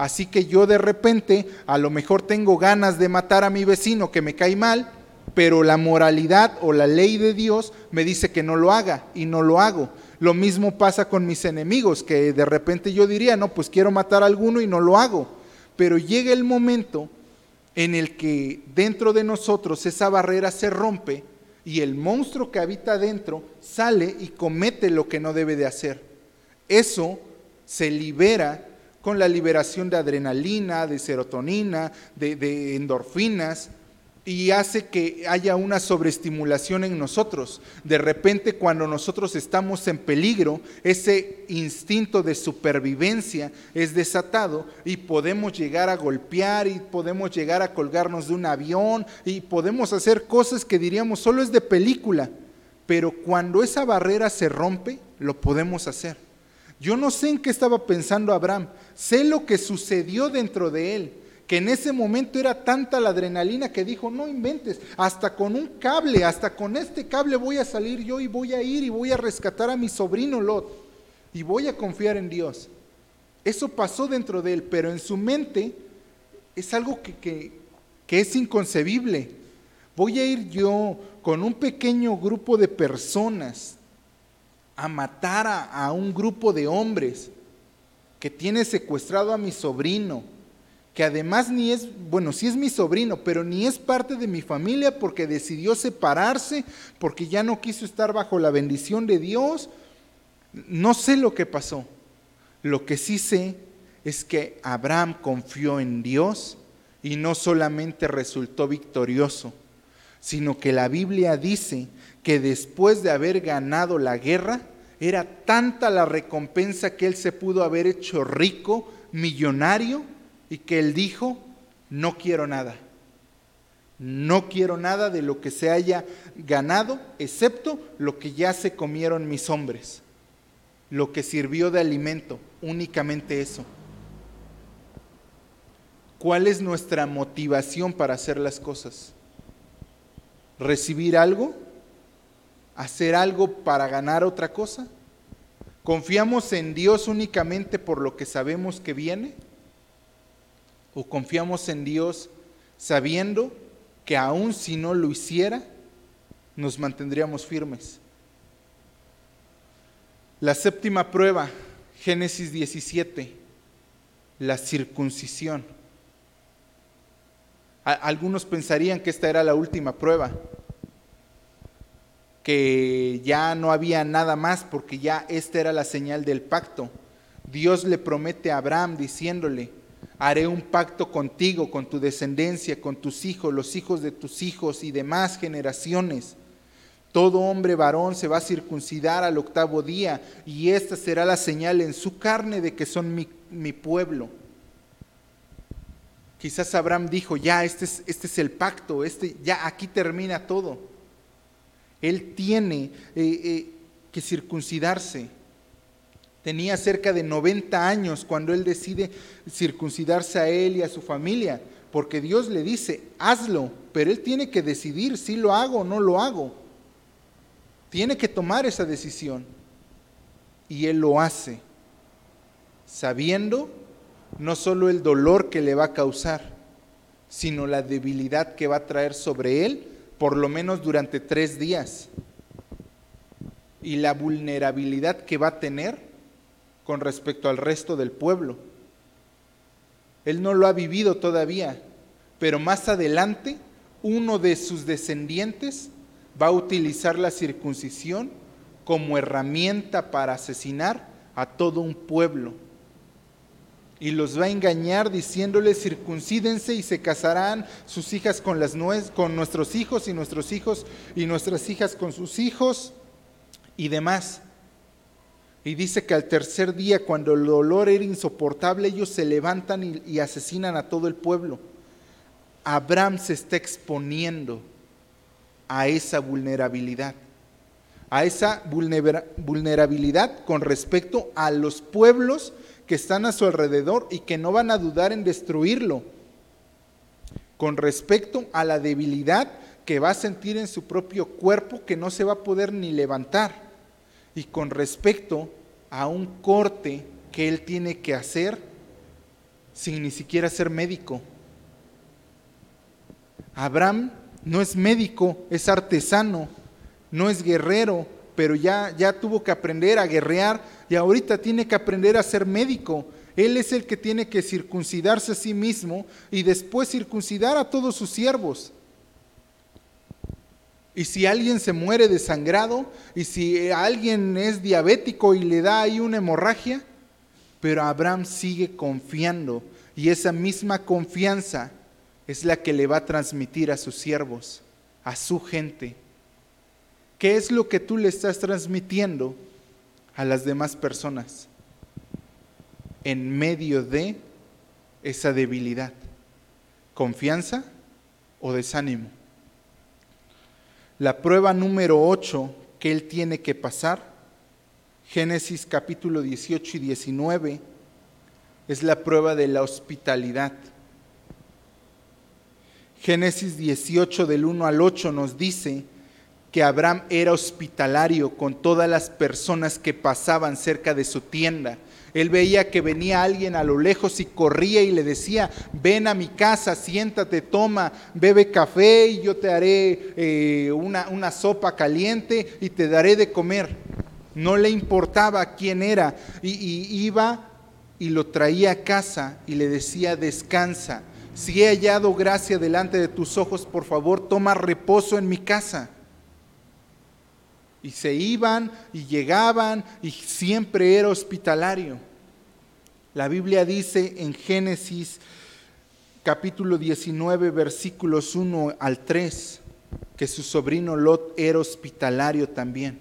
Así que yo de repente a lo mejor tengo ganas de matar a mi vecino que me cae mal, pero la moralidad o la ley de Dios me dice que no lo haga y no lo hago. Lo mismo pasa con mis enemigos, que de repente yo diría, no, pues quiero matar a alguno y no lo hago. Pero llega el momento en el que dentro de nosotros esa barrera se rompe y el monstruo que habita dentro sale y comete lo que no debe de hacer. Eso se libera con la liberación de adrenalina, de serotonina, de, endorfinas, y hace que haya una sobreestimulación en nosotros. De repente cuando nosotros estamos en peligro, ese instinto de supervivencia es desatado y podemos llegar a golpear y podemos llegar a colgarnos de un avión y podemos hacer cosas que diríamos solo es de película, pero cuando esa barrera se rompe, lo podemos hacer. Yo no sé en qué estaba pensando Abraham, sé lo que sucedió dentro de él, que en ese momento era tanta la adrenalina que dijo, no inventes, hasta con un cable, hasta con este cable voy a salir yo y voy a ir y voy a rescatar a mi sobrino Lot y voy a confiar en Dios. Eso pasó dentro de él, pero en su mente es algo que, que es inconcebible. Voy a ir yo con un pequeño grupo de personas a matar a, un grupo de hombres que tiene secuestrado a mi sobrino, que además ni es, bueno, sí es mi sobrino, pero ni es parte de mi familia porque decidió separarse, porque ya no quiso estar bajo la bendición de Dios. No sé lo que pasó. Lo que sí sé es que Abraham confió en Dios y no solamente resultó victorioso, sino que la Biblia dice que después de haber ganado la guerra, era tanta la recompensa que él se pudo haber hecho rico, millonario, y que él dijo, no quiero nada. No quiero nada de lo que se haya ganado, excepto lo que ya se comieron mis hombres, lo que sirvió de alimento, únicamente eso. ¿Cuál es nuestra motivación para hacer las cosas? ¿Recibir algo? Hacer algo para ganar otra cosa? ¿Confiamos en Dios únicamente por lo que sabemos que viene? ¿O confiamos en Dios sabiendo que aun si no lo hiciera, nos mantendríamos firmes? La séptima prueba, Génesis 17, la circuncisión. Algunos pensarían que esta era la última prueba, que ya no había nada más porque ya esta era la señal del pacto. Dios le promete a Abraham diciéndole, haré un pacto contigo, con tu descendencia, con tus hijos, los hijos de tus hijos y demás generaciones. Todo hombre varón se va a circuncidar al octavo día y esta será la señal en su carne de que son mi, mi pueblo. Quizás Abraham dijo, ya, este es, este es el pacto, este, ya aquí termina todo. Él tiene eh, eh, que circuncidarse. Tenía cerca de 90 años cuando él decide circuncidarse a él y a su familia, porque Dios le dice, hazlo, pero él tiene que decidir si lo hago o no lo hago. Tiene que tomar esa decisión. Y él lo hace, sabiendo no solo el dolor que le va a causar, sino la debilidad que va a traer sobre él por lo menos durante tres días. Y la vulnerabilidad que va a tener con respecto al resto del pueblo. Él no lo ha vivido todavía, pero más adelante uno de sus descendientes va a utilizar la circuncisión como herramienta para asesinar a todo un pueblo. Y los va a engañar diciéndoles circuncídense y se casarán sus hijas con, las con nuestros hijos y nuestros hijos y nuestras hijas con sus hijos y demás. Y dice que al tercer día, cuando el dolor era insoportable, ellos se levantan y, y asesinan a todo el pueblo. Abraham se está exponiendo a esa vulnerabilidad, a esa vulnerabilidad con respecto a los pueblos que están a su alrededor y que no van a dudar en destruirlo, con respecto a la debilidad que va a sentir en su propio cuerpo que no se va a poder ni levantar, y con respecto a un corte que él tiene que hacer sin ni siquiera ser médico. Abraham no es médico, es artesano, no es guerrero, pero ya, ya tuvo que aprender a guerrear y ahorita tiene que aprender a ser médico. Él es el que tiene que circuncidarse a sí mismo y después circuncidar a todos sus siervos. Y si alguien se muere desangrado, y si alguien es diabético y le da ahí una hemorragia, pero Abraham sigue confiando y esa misma confianza es la que le va a transmitir a sus siervos, a su gente. ¿Qué es lo que tú le estás transmitiendo a las demás personas en medio de esa debilidad? ¿Confianza o desánimo? La prueba número 8 que él tiene que pasar, Génesis capítulo 18 y 19, es la prueba de la hospitalidad. Génesis 18 del 1 al 8 nos dice que Abraham era hospitalario con todas las personas que pasaban cerca de su tienda. Él veía que venía alguien a lo lejos y corría y le decía, ven a mi casa, siéntate, toma, bebe café y yo te haré eh, una, una sopa caliente y te daré de comer. No le importaba quién era y, y iba y lo traía a casa y le decía, descansa si he hallado gracia delante de tus ojos, por favor, toma reposo en mi casa. Y se iban y llegaban y siempre era hospitalario. La Biblia dice en Génesis capítulo 19 versículos 1 al 3 que su sobrino Lot era hospitalario también,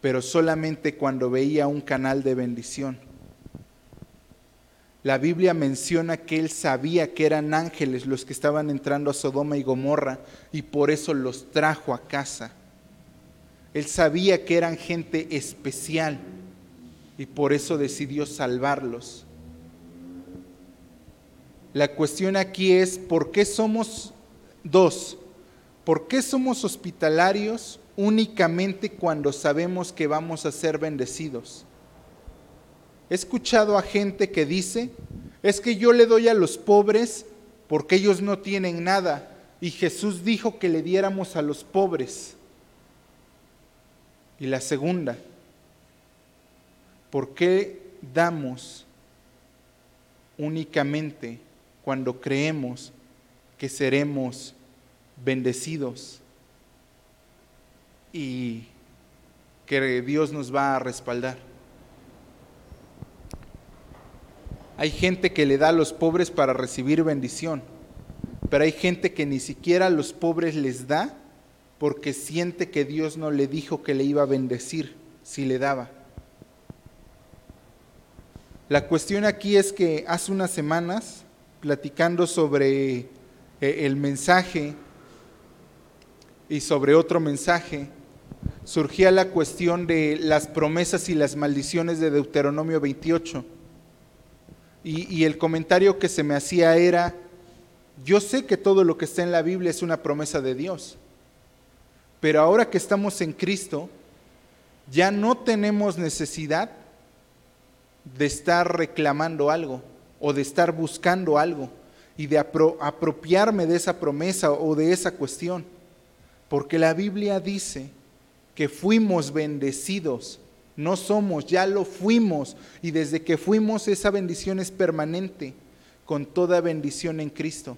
pero solamente cuando veía un canal de bendición la Biblia menciona que él sabía que eran ángeles los que estaban entrando a Sodoma y Gomorra y por eso los trajo a casa. Él sabía que eran gente especial y por eso decidió salvarlos. La cuestión aquí es, ¿por qué somos dos? ¿Por qué somos hospitalarios únicamente cuando sabemos que vamos a ser bendecidos? He escuchado a gente que dice, es que yo le doy a los pobres porque ellos no tienen nada y Jesús dijo que le diéramos a los pobres. Y la segunda, ¿por qué damos únicamente cuando creemos que seremos bendecidos y que Dios nos va a respaldar? Hay gente que le da a los pobres para recibir bendición, pero hay gente que ni siquiera a los pobres les da porque siente que Dios no le dijo que le iba a bendecir si le daba. La cuestión aquí es que hace unas semanas, platicando sobre eh, el mensaje y sobre otro mensaje, surgía la cuestión de las promesas y las maldiciones de Deuteronomio 28. Y, el comentario que se me hacía era, yo sé que todo lo que está en la Biblia es una promesa de Dios, pero ahora que estamos en Cristo, ya no tenemos necesidad de estar reclamando algo o de estar buscando algo y de apropiarme de esa promesa o de esa cuestión, porque la Biblia dice que fuimos bendecidos no somos, ya lo fuimos. Y desde que fuimos esa bendición es permanente. con toda bendición en Cristo.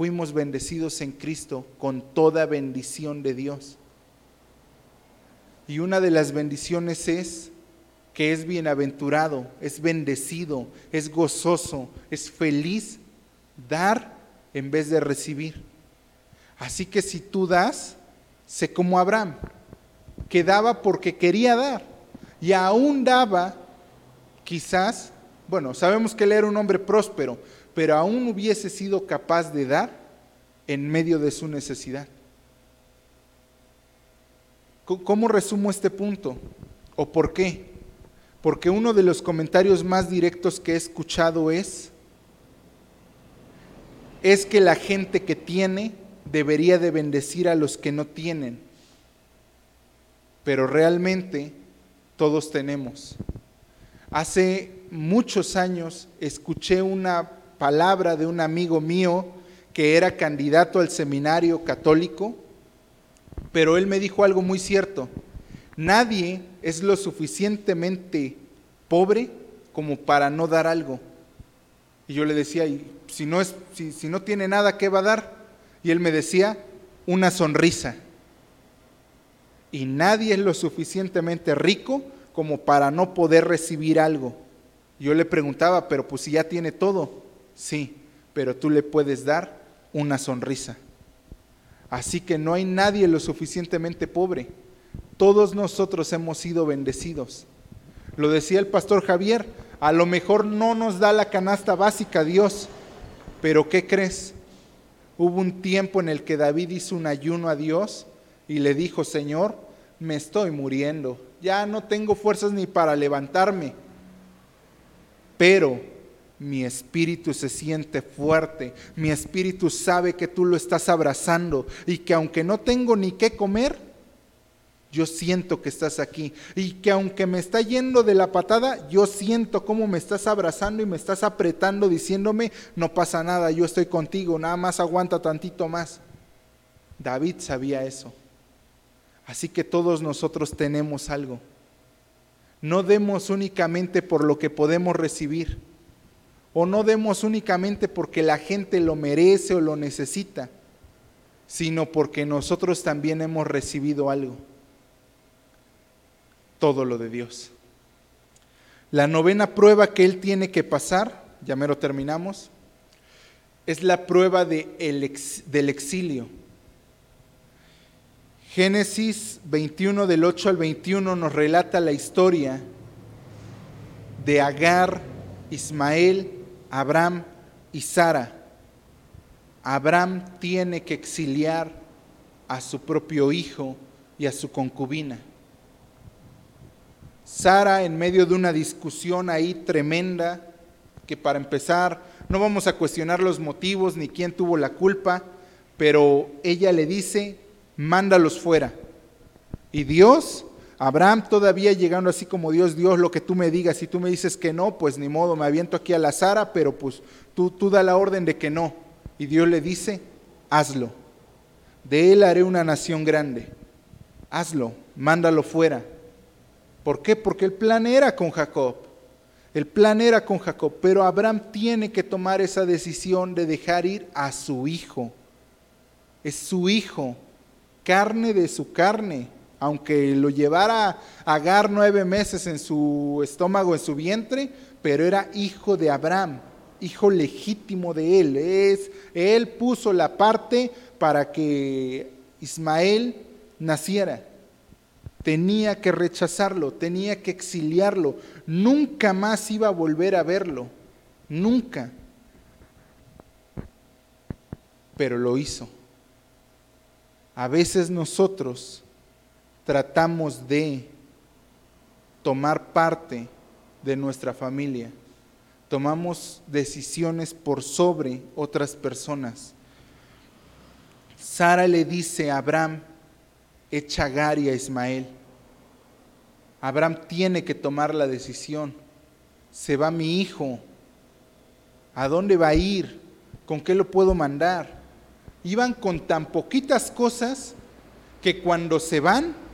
Fuimos bendecidos en Cristo con toda bendición de Dios. Y una de las bendiciones es que es bienaventurado, es bendecido, es gozoso, es feliz dar en vez de recibir. Así que si tú das, sé como Abraham, que daba porque quería dar y aún daba, quizás, bueno, sabemos que él era un hombre próspero, pero aún hubiese sido capaz de dar en medio de su necesidad. ¿Cómo resumo este punto? ¿O por qué? Porque uno de los comentarios más directos que he escuchado es, es que la gente que tiene debería de bendecir a los que no tienen. Pero realmente todos tenemos. Hace muchos años escuché una palabra de un amigo mío que era candidato al seminario católico, pero él me dijo algo muy cierto. Nadie es lo suficientemente pobre como para no dar algo. Y yo le decía, si no, es, si, no tiene nada, ¿qué va a dar? Y él me decía, una sonrisa. Y nadie es lo suficientemente rico como para no poder recibir algo. Yo le preguntaba, pero pues si ya tiene todo, sí, pero tú le puedes dar una sonrisa. Así que no hay nadie lo suficientemente pobre. Todos nosotros hemos sido bendecidos. Lo decía el pastor Javier, a lo mejor no nos da la canasta básica Dios, pero ¿qué crees? Hubo un tiempo en el que David hizo un ayuno a Dios y le dijo, Señor, me estoy muriendo, ya no tengo fuerzas ni para levantarme, pero mi espíritu se siente fuerte, mi espíritu sabe que tú lo estás abrazando y que aunque no tengo ni qué comer, yo siento que estás aquí. Y que aunque me está yendo de la patada, yo siento cómo me estás abrazando y me estás apretando diciéndome, no pasa nada, yo estoy contigo, nada más aguanta tantito más. David sabía eso. Así que todos nosotros tenemos algo. No demos únicamente por lo que podemos recibir. O no demos únicamente porque la gente lo merece o lo necesita, sino porque nosotros también hemos recibido algo todo lo de Dios. La novena prueba que él tiene que pasar, ya me lo terminamos, es la prueba de del exilio. Génesis 21 del 8 al 21 nos relata la historia de Agar, Ismael, Abraham y Sara. Abraham tiene que exiliar a su propio hijo y a su concubina. Sara en medio de una discusión ahí tremenda, que para empezar no vamos a cuestionar los motivos ni quién tuvo la culpa, pero ella le dice, mándalos fuera. Y Dios, Abraham todavía llegando así como Dios, Dios lo que tú me digas, si tú me dices que no, pues ni modo, me aviento aquí a la Sara, pero pues tú, tú da la orden de que no. Y Dios le dice, hazlo. De él haré una nación grande. Hazlo, mándalo fuera. ¿Por qué? Porque el plan era con Jacob. El plan era con Jacob, pero Abraham tiene que tomar esa decisión de dejar ir a su hijo. Es su hijo, carne de su carne. Aunque lo llevara Agar nueve meses en su estómago, en su vientre, pero era hijo de Abraham, hijo legítimo de él. Es, él puso la parte para que Ismael naciera tenía que rechazarlo, tenía que exiliarlo, nunca más iba a volver a verlo, nunca. Pero lo hizo. A veces nosotros tratamos de tomar parte de nuestra familia, tomamos decisiones por sobre otras personas. Sara le dice a Abraham, echa a y a Ismael. Abraham tiene que tomar la decisión. Se va mi hijo. ¿A dónde va a ir? ¿Con qué lo puedo mandar? Iban con tan poquitas cosas que cuando se van,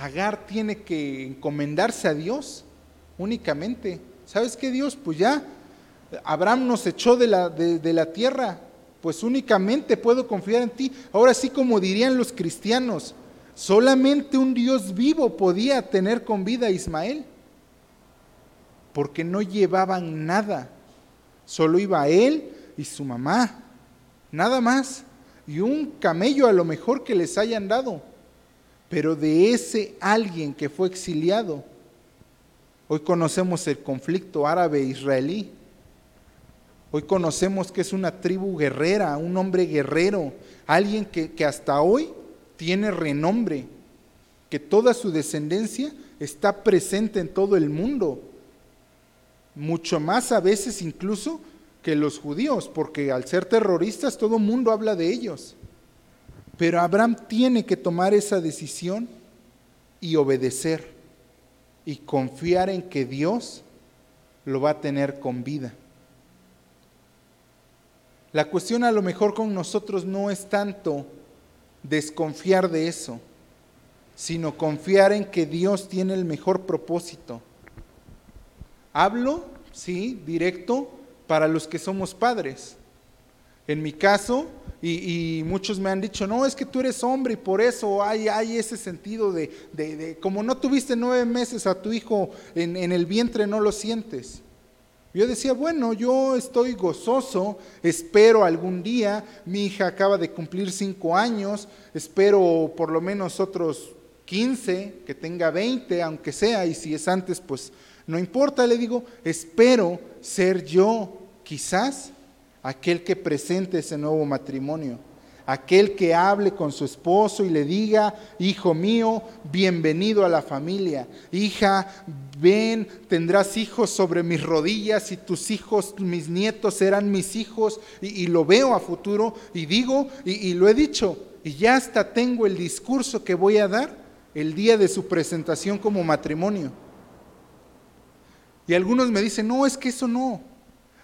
Agar tiene que encomendarse a Dios únicamente. ¿Sabes qué Dios? Pues ya, Abraham nos echó de la, de la tierra, pues únicamente puedo confiar en ti. Ahora sí como dirían los cristianos, solamente un Dios vivo podía tener con vida a Ismael, porque no llevaban nada, solo iba él y su mamá, nada más, y un camello a lo mejor que les hayan dado, pero de ese alguien que fue exiliado, hoy conocemos el conflicto árabe-israelí, Hoy conocemos que es una tribu guerrera, un hombre guerrero, alguien que, que, hasta hoy tiene renombre, que toda su descendencia está presente en todo el mundo, mucho más a veces incluso que los judíos, porque al ser terroristas todo el mundo habla de ellos. Pero Abraham tiene que tomar esa decisión y obedecer y confiar en que Dios lo va a tener con vida. La cuestión a lo mejor con nosotros no es tanto desconfiar de eso, sino confiar en que Dios tiene el mejor propósito. Hablo, sí, directo para los que somos padres. En mi caso, y, muchos me han dicho, no, es que tú eres hombre y por eso hay, hay ese sentido de, como no tuviste nueve meses a tu hijo en, en el vientre, no lo sientes. Yo decía, bueno, yo estoy gozoso, espero algún día, mi hija acaba de cumplir cinco años, espero por lo menos otros 15, que tenga 20, aunque sea, y si es antes, pues no importa, le digo, espero ser yo quizás aquel que presente ese nuevo matrimonio. Aquel que hable con su esposo y le diga, hijo mío, bienvenido a la familia, hija, ven, tendrás hijos sobre mis rodillas y tus hijos, mis nietos serán mis hijos, y, lo veo a futuro y digo, y, lo he dicho, y ya hasta tengo el discurso que voy a dar el día de su presentación como matrimonio. Y algunos me dicen, no, es que eso no,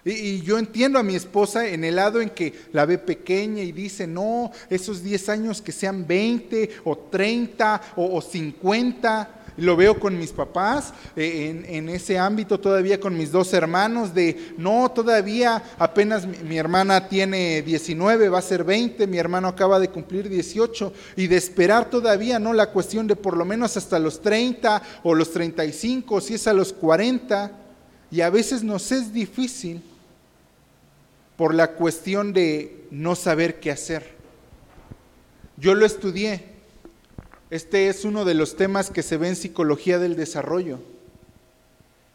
y, yo entiendo a mi esposa en el lado en que la ve pequeña y dice, no, esos 10 años que sean 20 o 30 o, 50. Lo veo con mis papás, eh, en, ese ámbito todavía con mis dos hermanos, de no, todavía apenas mi, mi, hermana tiene 19, va a ser 20, mi hermano acaba de cumplir 18, y de esperar todavía, ¿no? La cuestión de por lo menos hasta los 30 o los 35, si es a los 40, y a veces nos es difícil por la cuestión de no saber qué hacer. Yo lo estudié. Este es uno de los temas que se ve en psicología del desarrollo.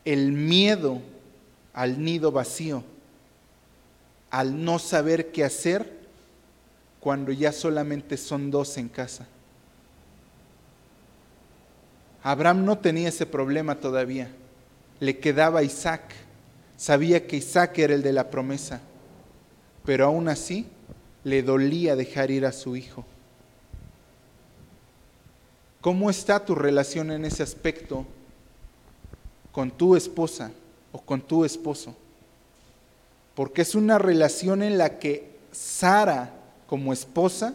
El miedo al nido vacío, al no saber qué hacer cuando ya solamente son dos en casa. Abraham no tenía ese problema todavía. Le quedaba Isaac. Sabía que Isaac era el de la promesa pero aún así le dolía dejar ir a su hijo. ¿Cómo está tu relación en ese aspecto con tu esposa o con tu esposo? Porque es una relación en la que Sara como esposa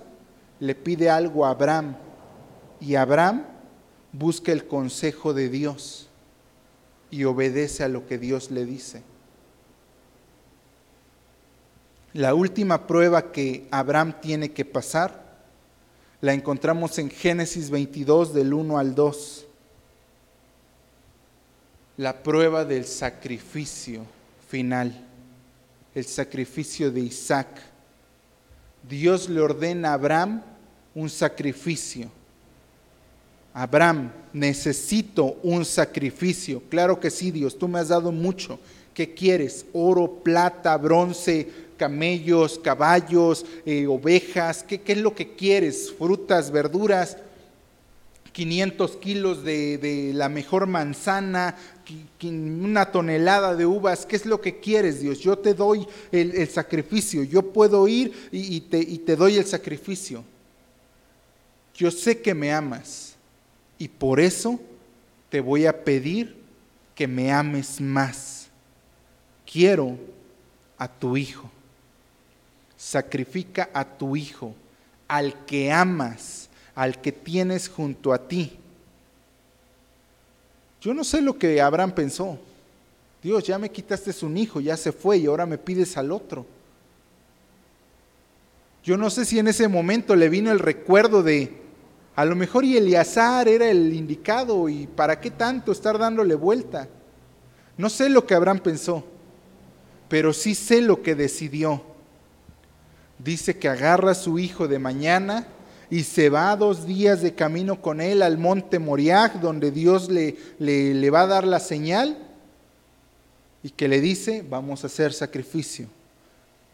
le pide algo a Abraham y Abraham busca el consejo de Dios y obedece a lo que Dios le dice. La última prueba que Abraham tiene que pasar la encontramos en Génesis 22 del 1 al 2. La prueba del sacrificio final, el sacrificio de Isaac. Dios le ordena a Abraham un sacrificio. Abraham, necesito un sacrificio. Claro que sí, Dios, tú me has dado mucho. ¿Qué quieres? Oro, plata, bronce, camellos, caballos, eh, ovejas, ¿qué, es lo que quieres? Frutas, verduras, 500 kilos de, la mejor manzana, una tonelada de uvas, ¿qué es lo que quieres, Dios? Yo te doy el, sacrificio, yo puedo ir y, te, y te doy el sacrificio. Yo sé que me amas y por eso te voy a pedir que me ames más. Quiero a tu hijo sacrifica a tu hijo, al que amas, al que tienes junto a ti. Yo no sé lo que Abraham pensó. Dios, ya me quitaste un hijo, ya se fue y ahora me pides al otro. Yo no sé si en ese momento le vino el recuerdo de, a lo mejor y era el indicado y para qué tanto estar dándole vuelta. No sé lo que Abraham pensó, pero sí sé lo que decidió. Dice que agarra a su hijo de mañana y se va dos días de camino con él al monte Moriah, donde Dios le, le, le va a dar la señal y que le dice, vamos a hacer sacrificio,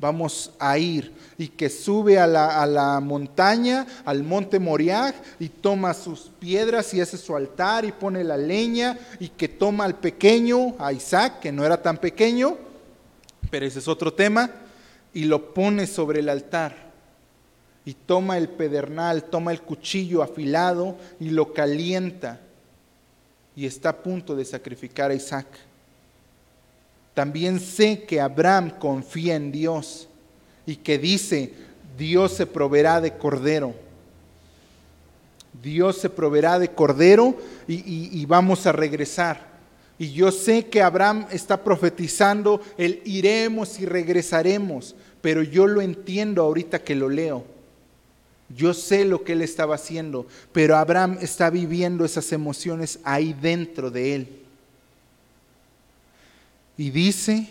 vamos a ir, y que sube a la, montaña, al monte Moriah, y toma sus piedras y hace su altar y pone la leña, y que toma al pequeño, a Isaac, que no era tan pequeño, pero ese es otro tema, y lo pone sobre el altar. Y toma el pedernal, toma el cuchillo afilado y lo calienta. Y está a punto de sacrificar a Isaac. También sé que Abraham confía en Dios y que dice, Dios se proveerá de cordero. Dios se proveerá de cordero y, vamos a regresar. Y yo sé que Abraham está profetizando el iremos y regresaremos, pero yo lo entiendo ahorita que lo leo. Yo sé lo que él estaba haciendo, pero Abraham está viviendo esas emociones ahí dentro de él y dice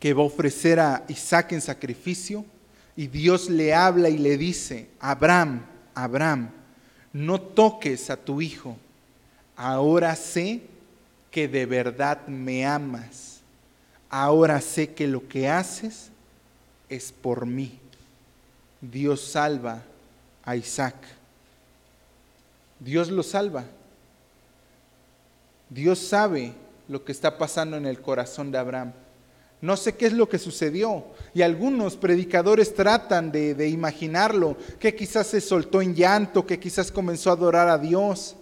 que va a ofrecer a Isaac en sacrificio y Dios le habla y le dice, Abraham, Abraham, no toques a tu hijo, ahora sé que de verdad me amas, ahora sé que lo que haces es por mí. Dios salva a Isaac. Dios lo salva. Dios sabe lo que está pasando en el corazón de Abraham. No sé qué es lo que sucedió. Y algunos predicadores tratan de, imaginarlo, que quizás se soltó en llanto, que quizás comenzó a adorar a Dios.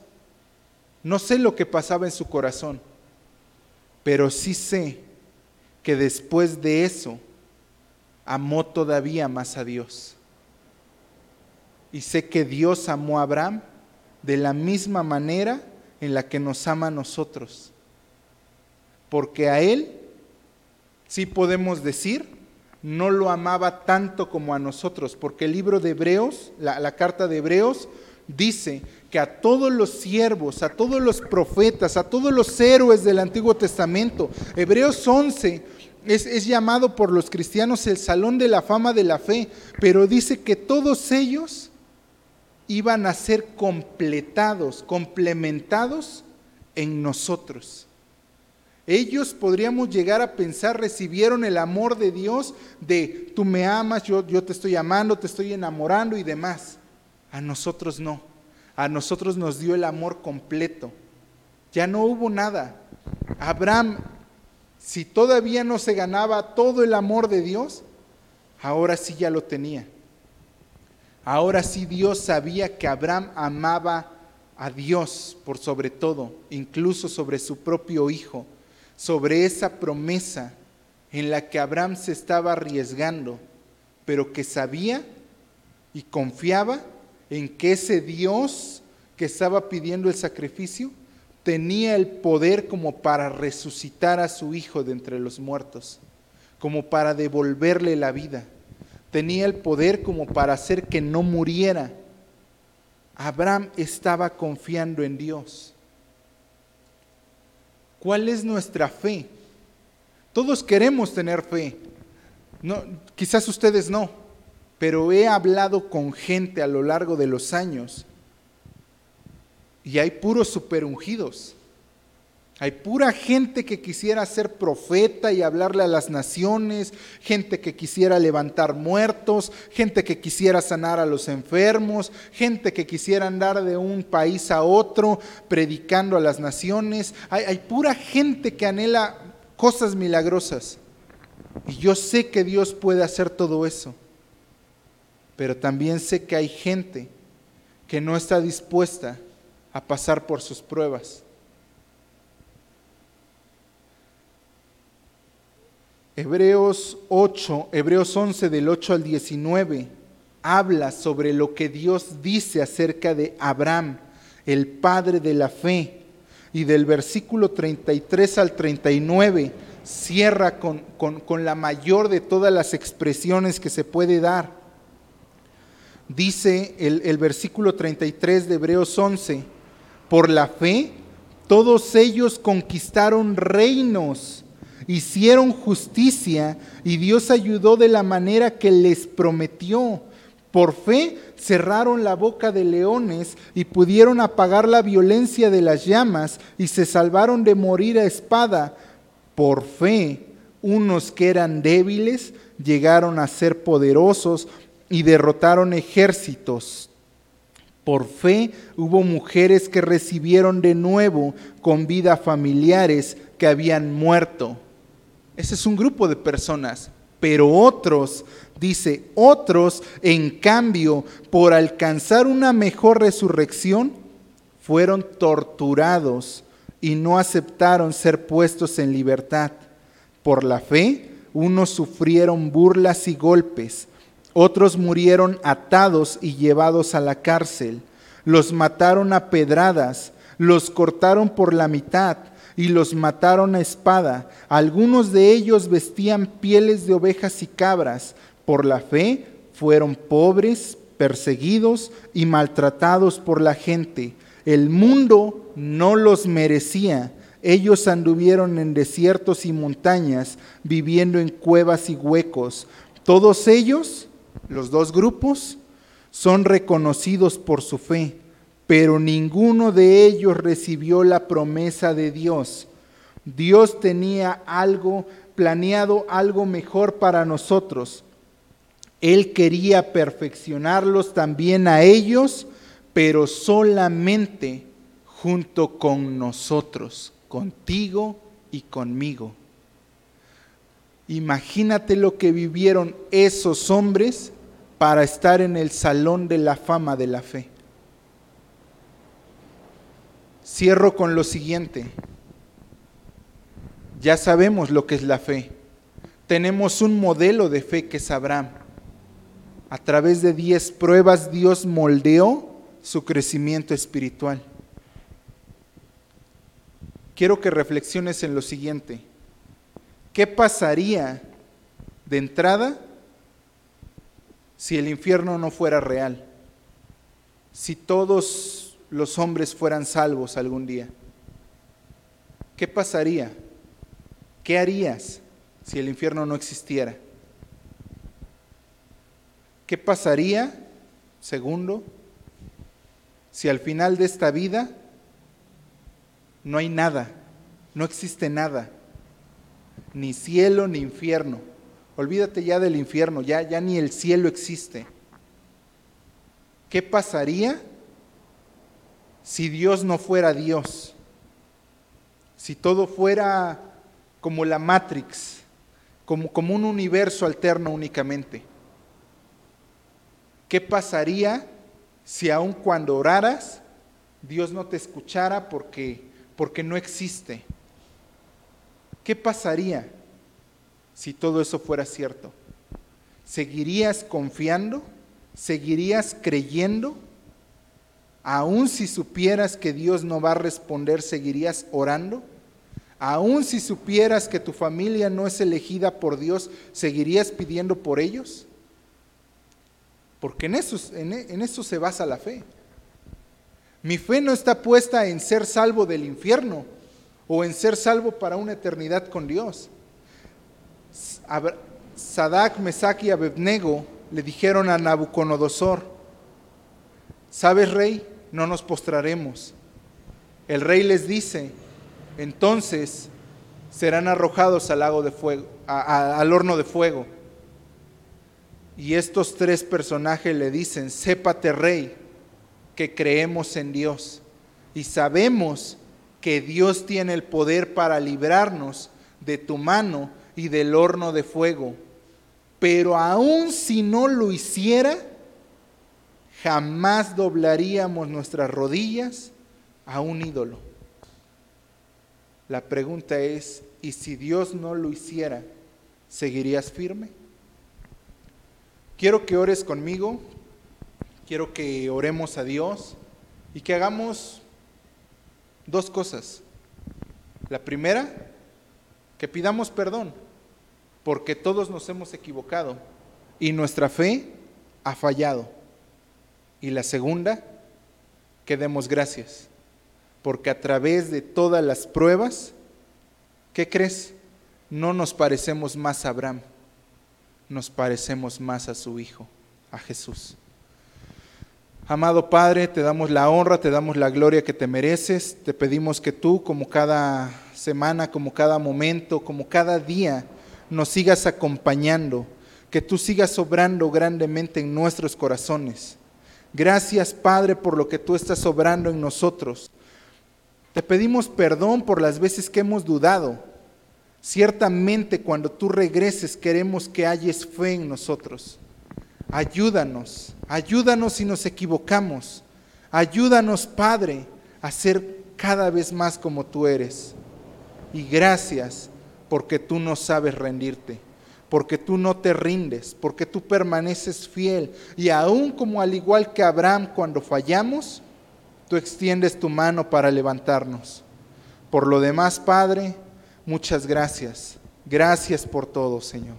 No sé lo que pasaba en su corazón, pero sí sé que después de eso amó todavía más a Dios. Y sé que Dios amó a Abraham de la misma manera en la que nos ama a nosotros porque a él, sí podemos decir, no lo amaba tanto como a nosotros, porque el libro de Hebreos, la, carta de Hebreos, dice que a todos los siervos, a todos los profetas, a todos los héroes del Antiguo Testamento, Hebreos 11 es, es, llamado por los cristianos el Salón de la Fama de la Fe, pero dice que todos ellos iban a ser completados, complementados en nosotros. Ellos podríamos llegar a pensar, recibieron el amor de Dios de tú me amas, yo, yo te estoy amando, te estoy enamorando y demás. A nosotros no. A nosotros nos dio el amor completo. Ya no hubo nada. Abraham, si todavía no se ganaba todo el amor de Dios, ahora sí ya lo tenía. Ahora sí Dios sabía que Abraham amaba a Dios por sobre todo, incluso sobre su propio hijo sobre esa promesa en la que Abraham se estaba arriesgando, pero que sabía y confiaba en que ese Dios que estaba pidiendo el sacrificio tenía el poder como para resucitar a su hijo de entre los muertos, como para devolverle la vida. Tenía el poder como para hacer que no muriera. Abraham estaba confiando en Dios. ¿Cuál es nuestra fe? Todos queremos tener fe. No, quizás ustedes no, pero he hablado con gente a lo largo de los años y hay puros superungidos. Hay pura gente que quisiera ser profeta y hablarle a las naciones, gente que quisiera levantar muertos, gente que quisiera sanar a los enfermos, gente que quisiera andar de un país a otro predicando a las naciones. Hay, hay pura gente que anhela cosas milagrosas. Y yo sé que Dios puede hacer todo eso. Pero también sé que hay gente que no está dispuesta a pasar por sus pruebas Hebreos 8, Hebreos 11 del 8 al 19 habla sobre lo que Dios dice acerca de Abraham, el padre de la fe. y del versículo 33 al 39 cierra con, la mayor de todas las expresiones que se puede dar. Dice el, el versículo 33 de Hebreos 11, por la fe todos ellos conquistaron reinos, hicieron justicia y Dios ayudó de la manera que les prometió. Por fe cerraron la boca de leones y pudieron apagar la violencia de las llamas y se salvaron de morir a espada. Por fe, unos que eran débiles llegaron a ser poderosos y derrotaron ejércitos. Por fe hubo mujeres que recibieron de nuevo con vida familiares que habían muerto. Ese es un grupo de personas. Pero otros, dice, otros, en cambio, por alcanzar una mejor resurrección, fueron torturados y no aceptaron ser puestos en libertad. Por la fe, unos sufrieron burlas y golpes, otros murieron atados y llevados a la cárcel, los mataron a pedradas, los cortaron por la mitad y los mataron a espada. Algunos de ellos vestían pieles de ovejas y cabras. Por la fe fueron pobres, perseguidos y maltratados por la gente. El mundo no los merecía. Ellos anduvieron en desiertos y montañas, viviendo en cuevas y huecos. Todos ellos, los dos grupos, son reconocidos por su fe pero ninguno de ellos recibió la promesa de Dios. Dios tenía algo planeado, algo mejor para nosotros. Él quería perfeccionarlos también a ellos, pero solamente junto con nosotros, contigo y conmigo. Imagínate lo que vivieron esos hombres para estar en el salón de la fama de la fe. Cierro con lo siguiente. Ya sabemos lo que es la fe. Tenemos un modelo de fe que es Abraham. A través de diez pruebas Dios moldeó su crecimiento espiritual. Quiero que reflexiones en lo siguiente. ¿Qué pasaría de entrada si el infierno no fuera real? Si todos los hombres fueran salvos algún día? ¿Qué pasaría? ¿Qué harías si el infierno no existiera? ¿Qué pasaría, segundo, si al final de esta vida no hay nada, no existe nada, ni cielo ni infierno? Olvídate ya del infierno, ya, ya ni el cielo existe. ¿Qué pasaría si Dios no fuera Dios, si todo fuera como la Matrix, como, como un universo alterno únicamente. ¿Qué pasaría si aun cuando oraras, Dios no te escuchara porque, porque no existe? ¿Qué pasaría si todo eso fuera cierto? ¿Seguirías confiando? ¿Seguirías creyendo? Aún si supieras que Dios no va a responder, ¿seguirías orando? Aún si supieras que tu familia no es elegida por Dios, ¿seguirías pidiendo por ellos? Porque en eso, se basa la fe. Mi fe no está puesta en ser salvo del infierno o en ser salvo para una eternidad con Dios. Sadak, Mesach y Abednego le dijeron a Nabucodonosor, ¿sabes, rey? no nos postraremos. El rey les dice, entonces serán arrojados al lago de fuego, al horno de fuego. Y estos tres personajes le dicen, sépate rey, que creemos en Dios y sabemos que Dios tiene el poder para librarnos de tu mano y del horno de fuego. Pero aun si no lo hiciera, jamás doblaríamos nuestras rodillas a un ídolo. La pregunta es, ¿y si Dios no lo hiciera, seguirías firme? Quiero que ores conmigo, quiero que oremos a Dios y que hagamos Dos cosas. La primera, que pidamos perdón, porque todos nos hemos equivocado y nuestra fe ha fallado. Y la segunda, que demos gracias, porque a través de todas las pruebas, ¿qué crees? No nos parecemos más a Abraham, nos parecemos más a su Hijo, a Jesús. Amado Padre, te damos la honra, te damos la gloria que te mereces. Te pedimos que tú, como cada semana, como cada momento, como cada día, nos sigas acompañando, que tú sigas obrando grandemente en nuestros corazones. Gracias, Padre, por lo que tú estás obrando en nosotros. Te pedimos perdón por las veces que hemos dudado. Ciertamente cuando tú regreses queremos que hayas fe en nosotros. Ayúdanos, ayúdanos si nos equivocamos. Ayúdanos, Padre, a ser cada vez más como tú eres. Y gracias porque tú no sabes rendirte, porque tú no te rindes, porque tú permaneces fiel. Y aún como al igual que Abraham cuando fallamos, tú extiendes tu mano para levantarnos. Por lo demás, Padre, muchas gracias. Gracias por todo, Señor.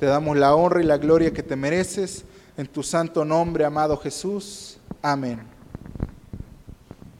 Te damos la honra y la gloria que te mereces. En tu santo nombre, amado Jesús. Amén.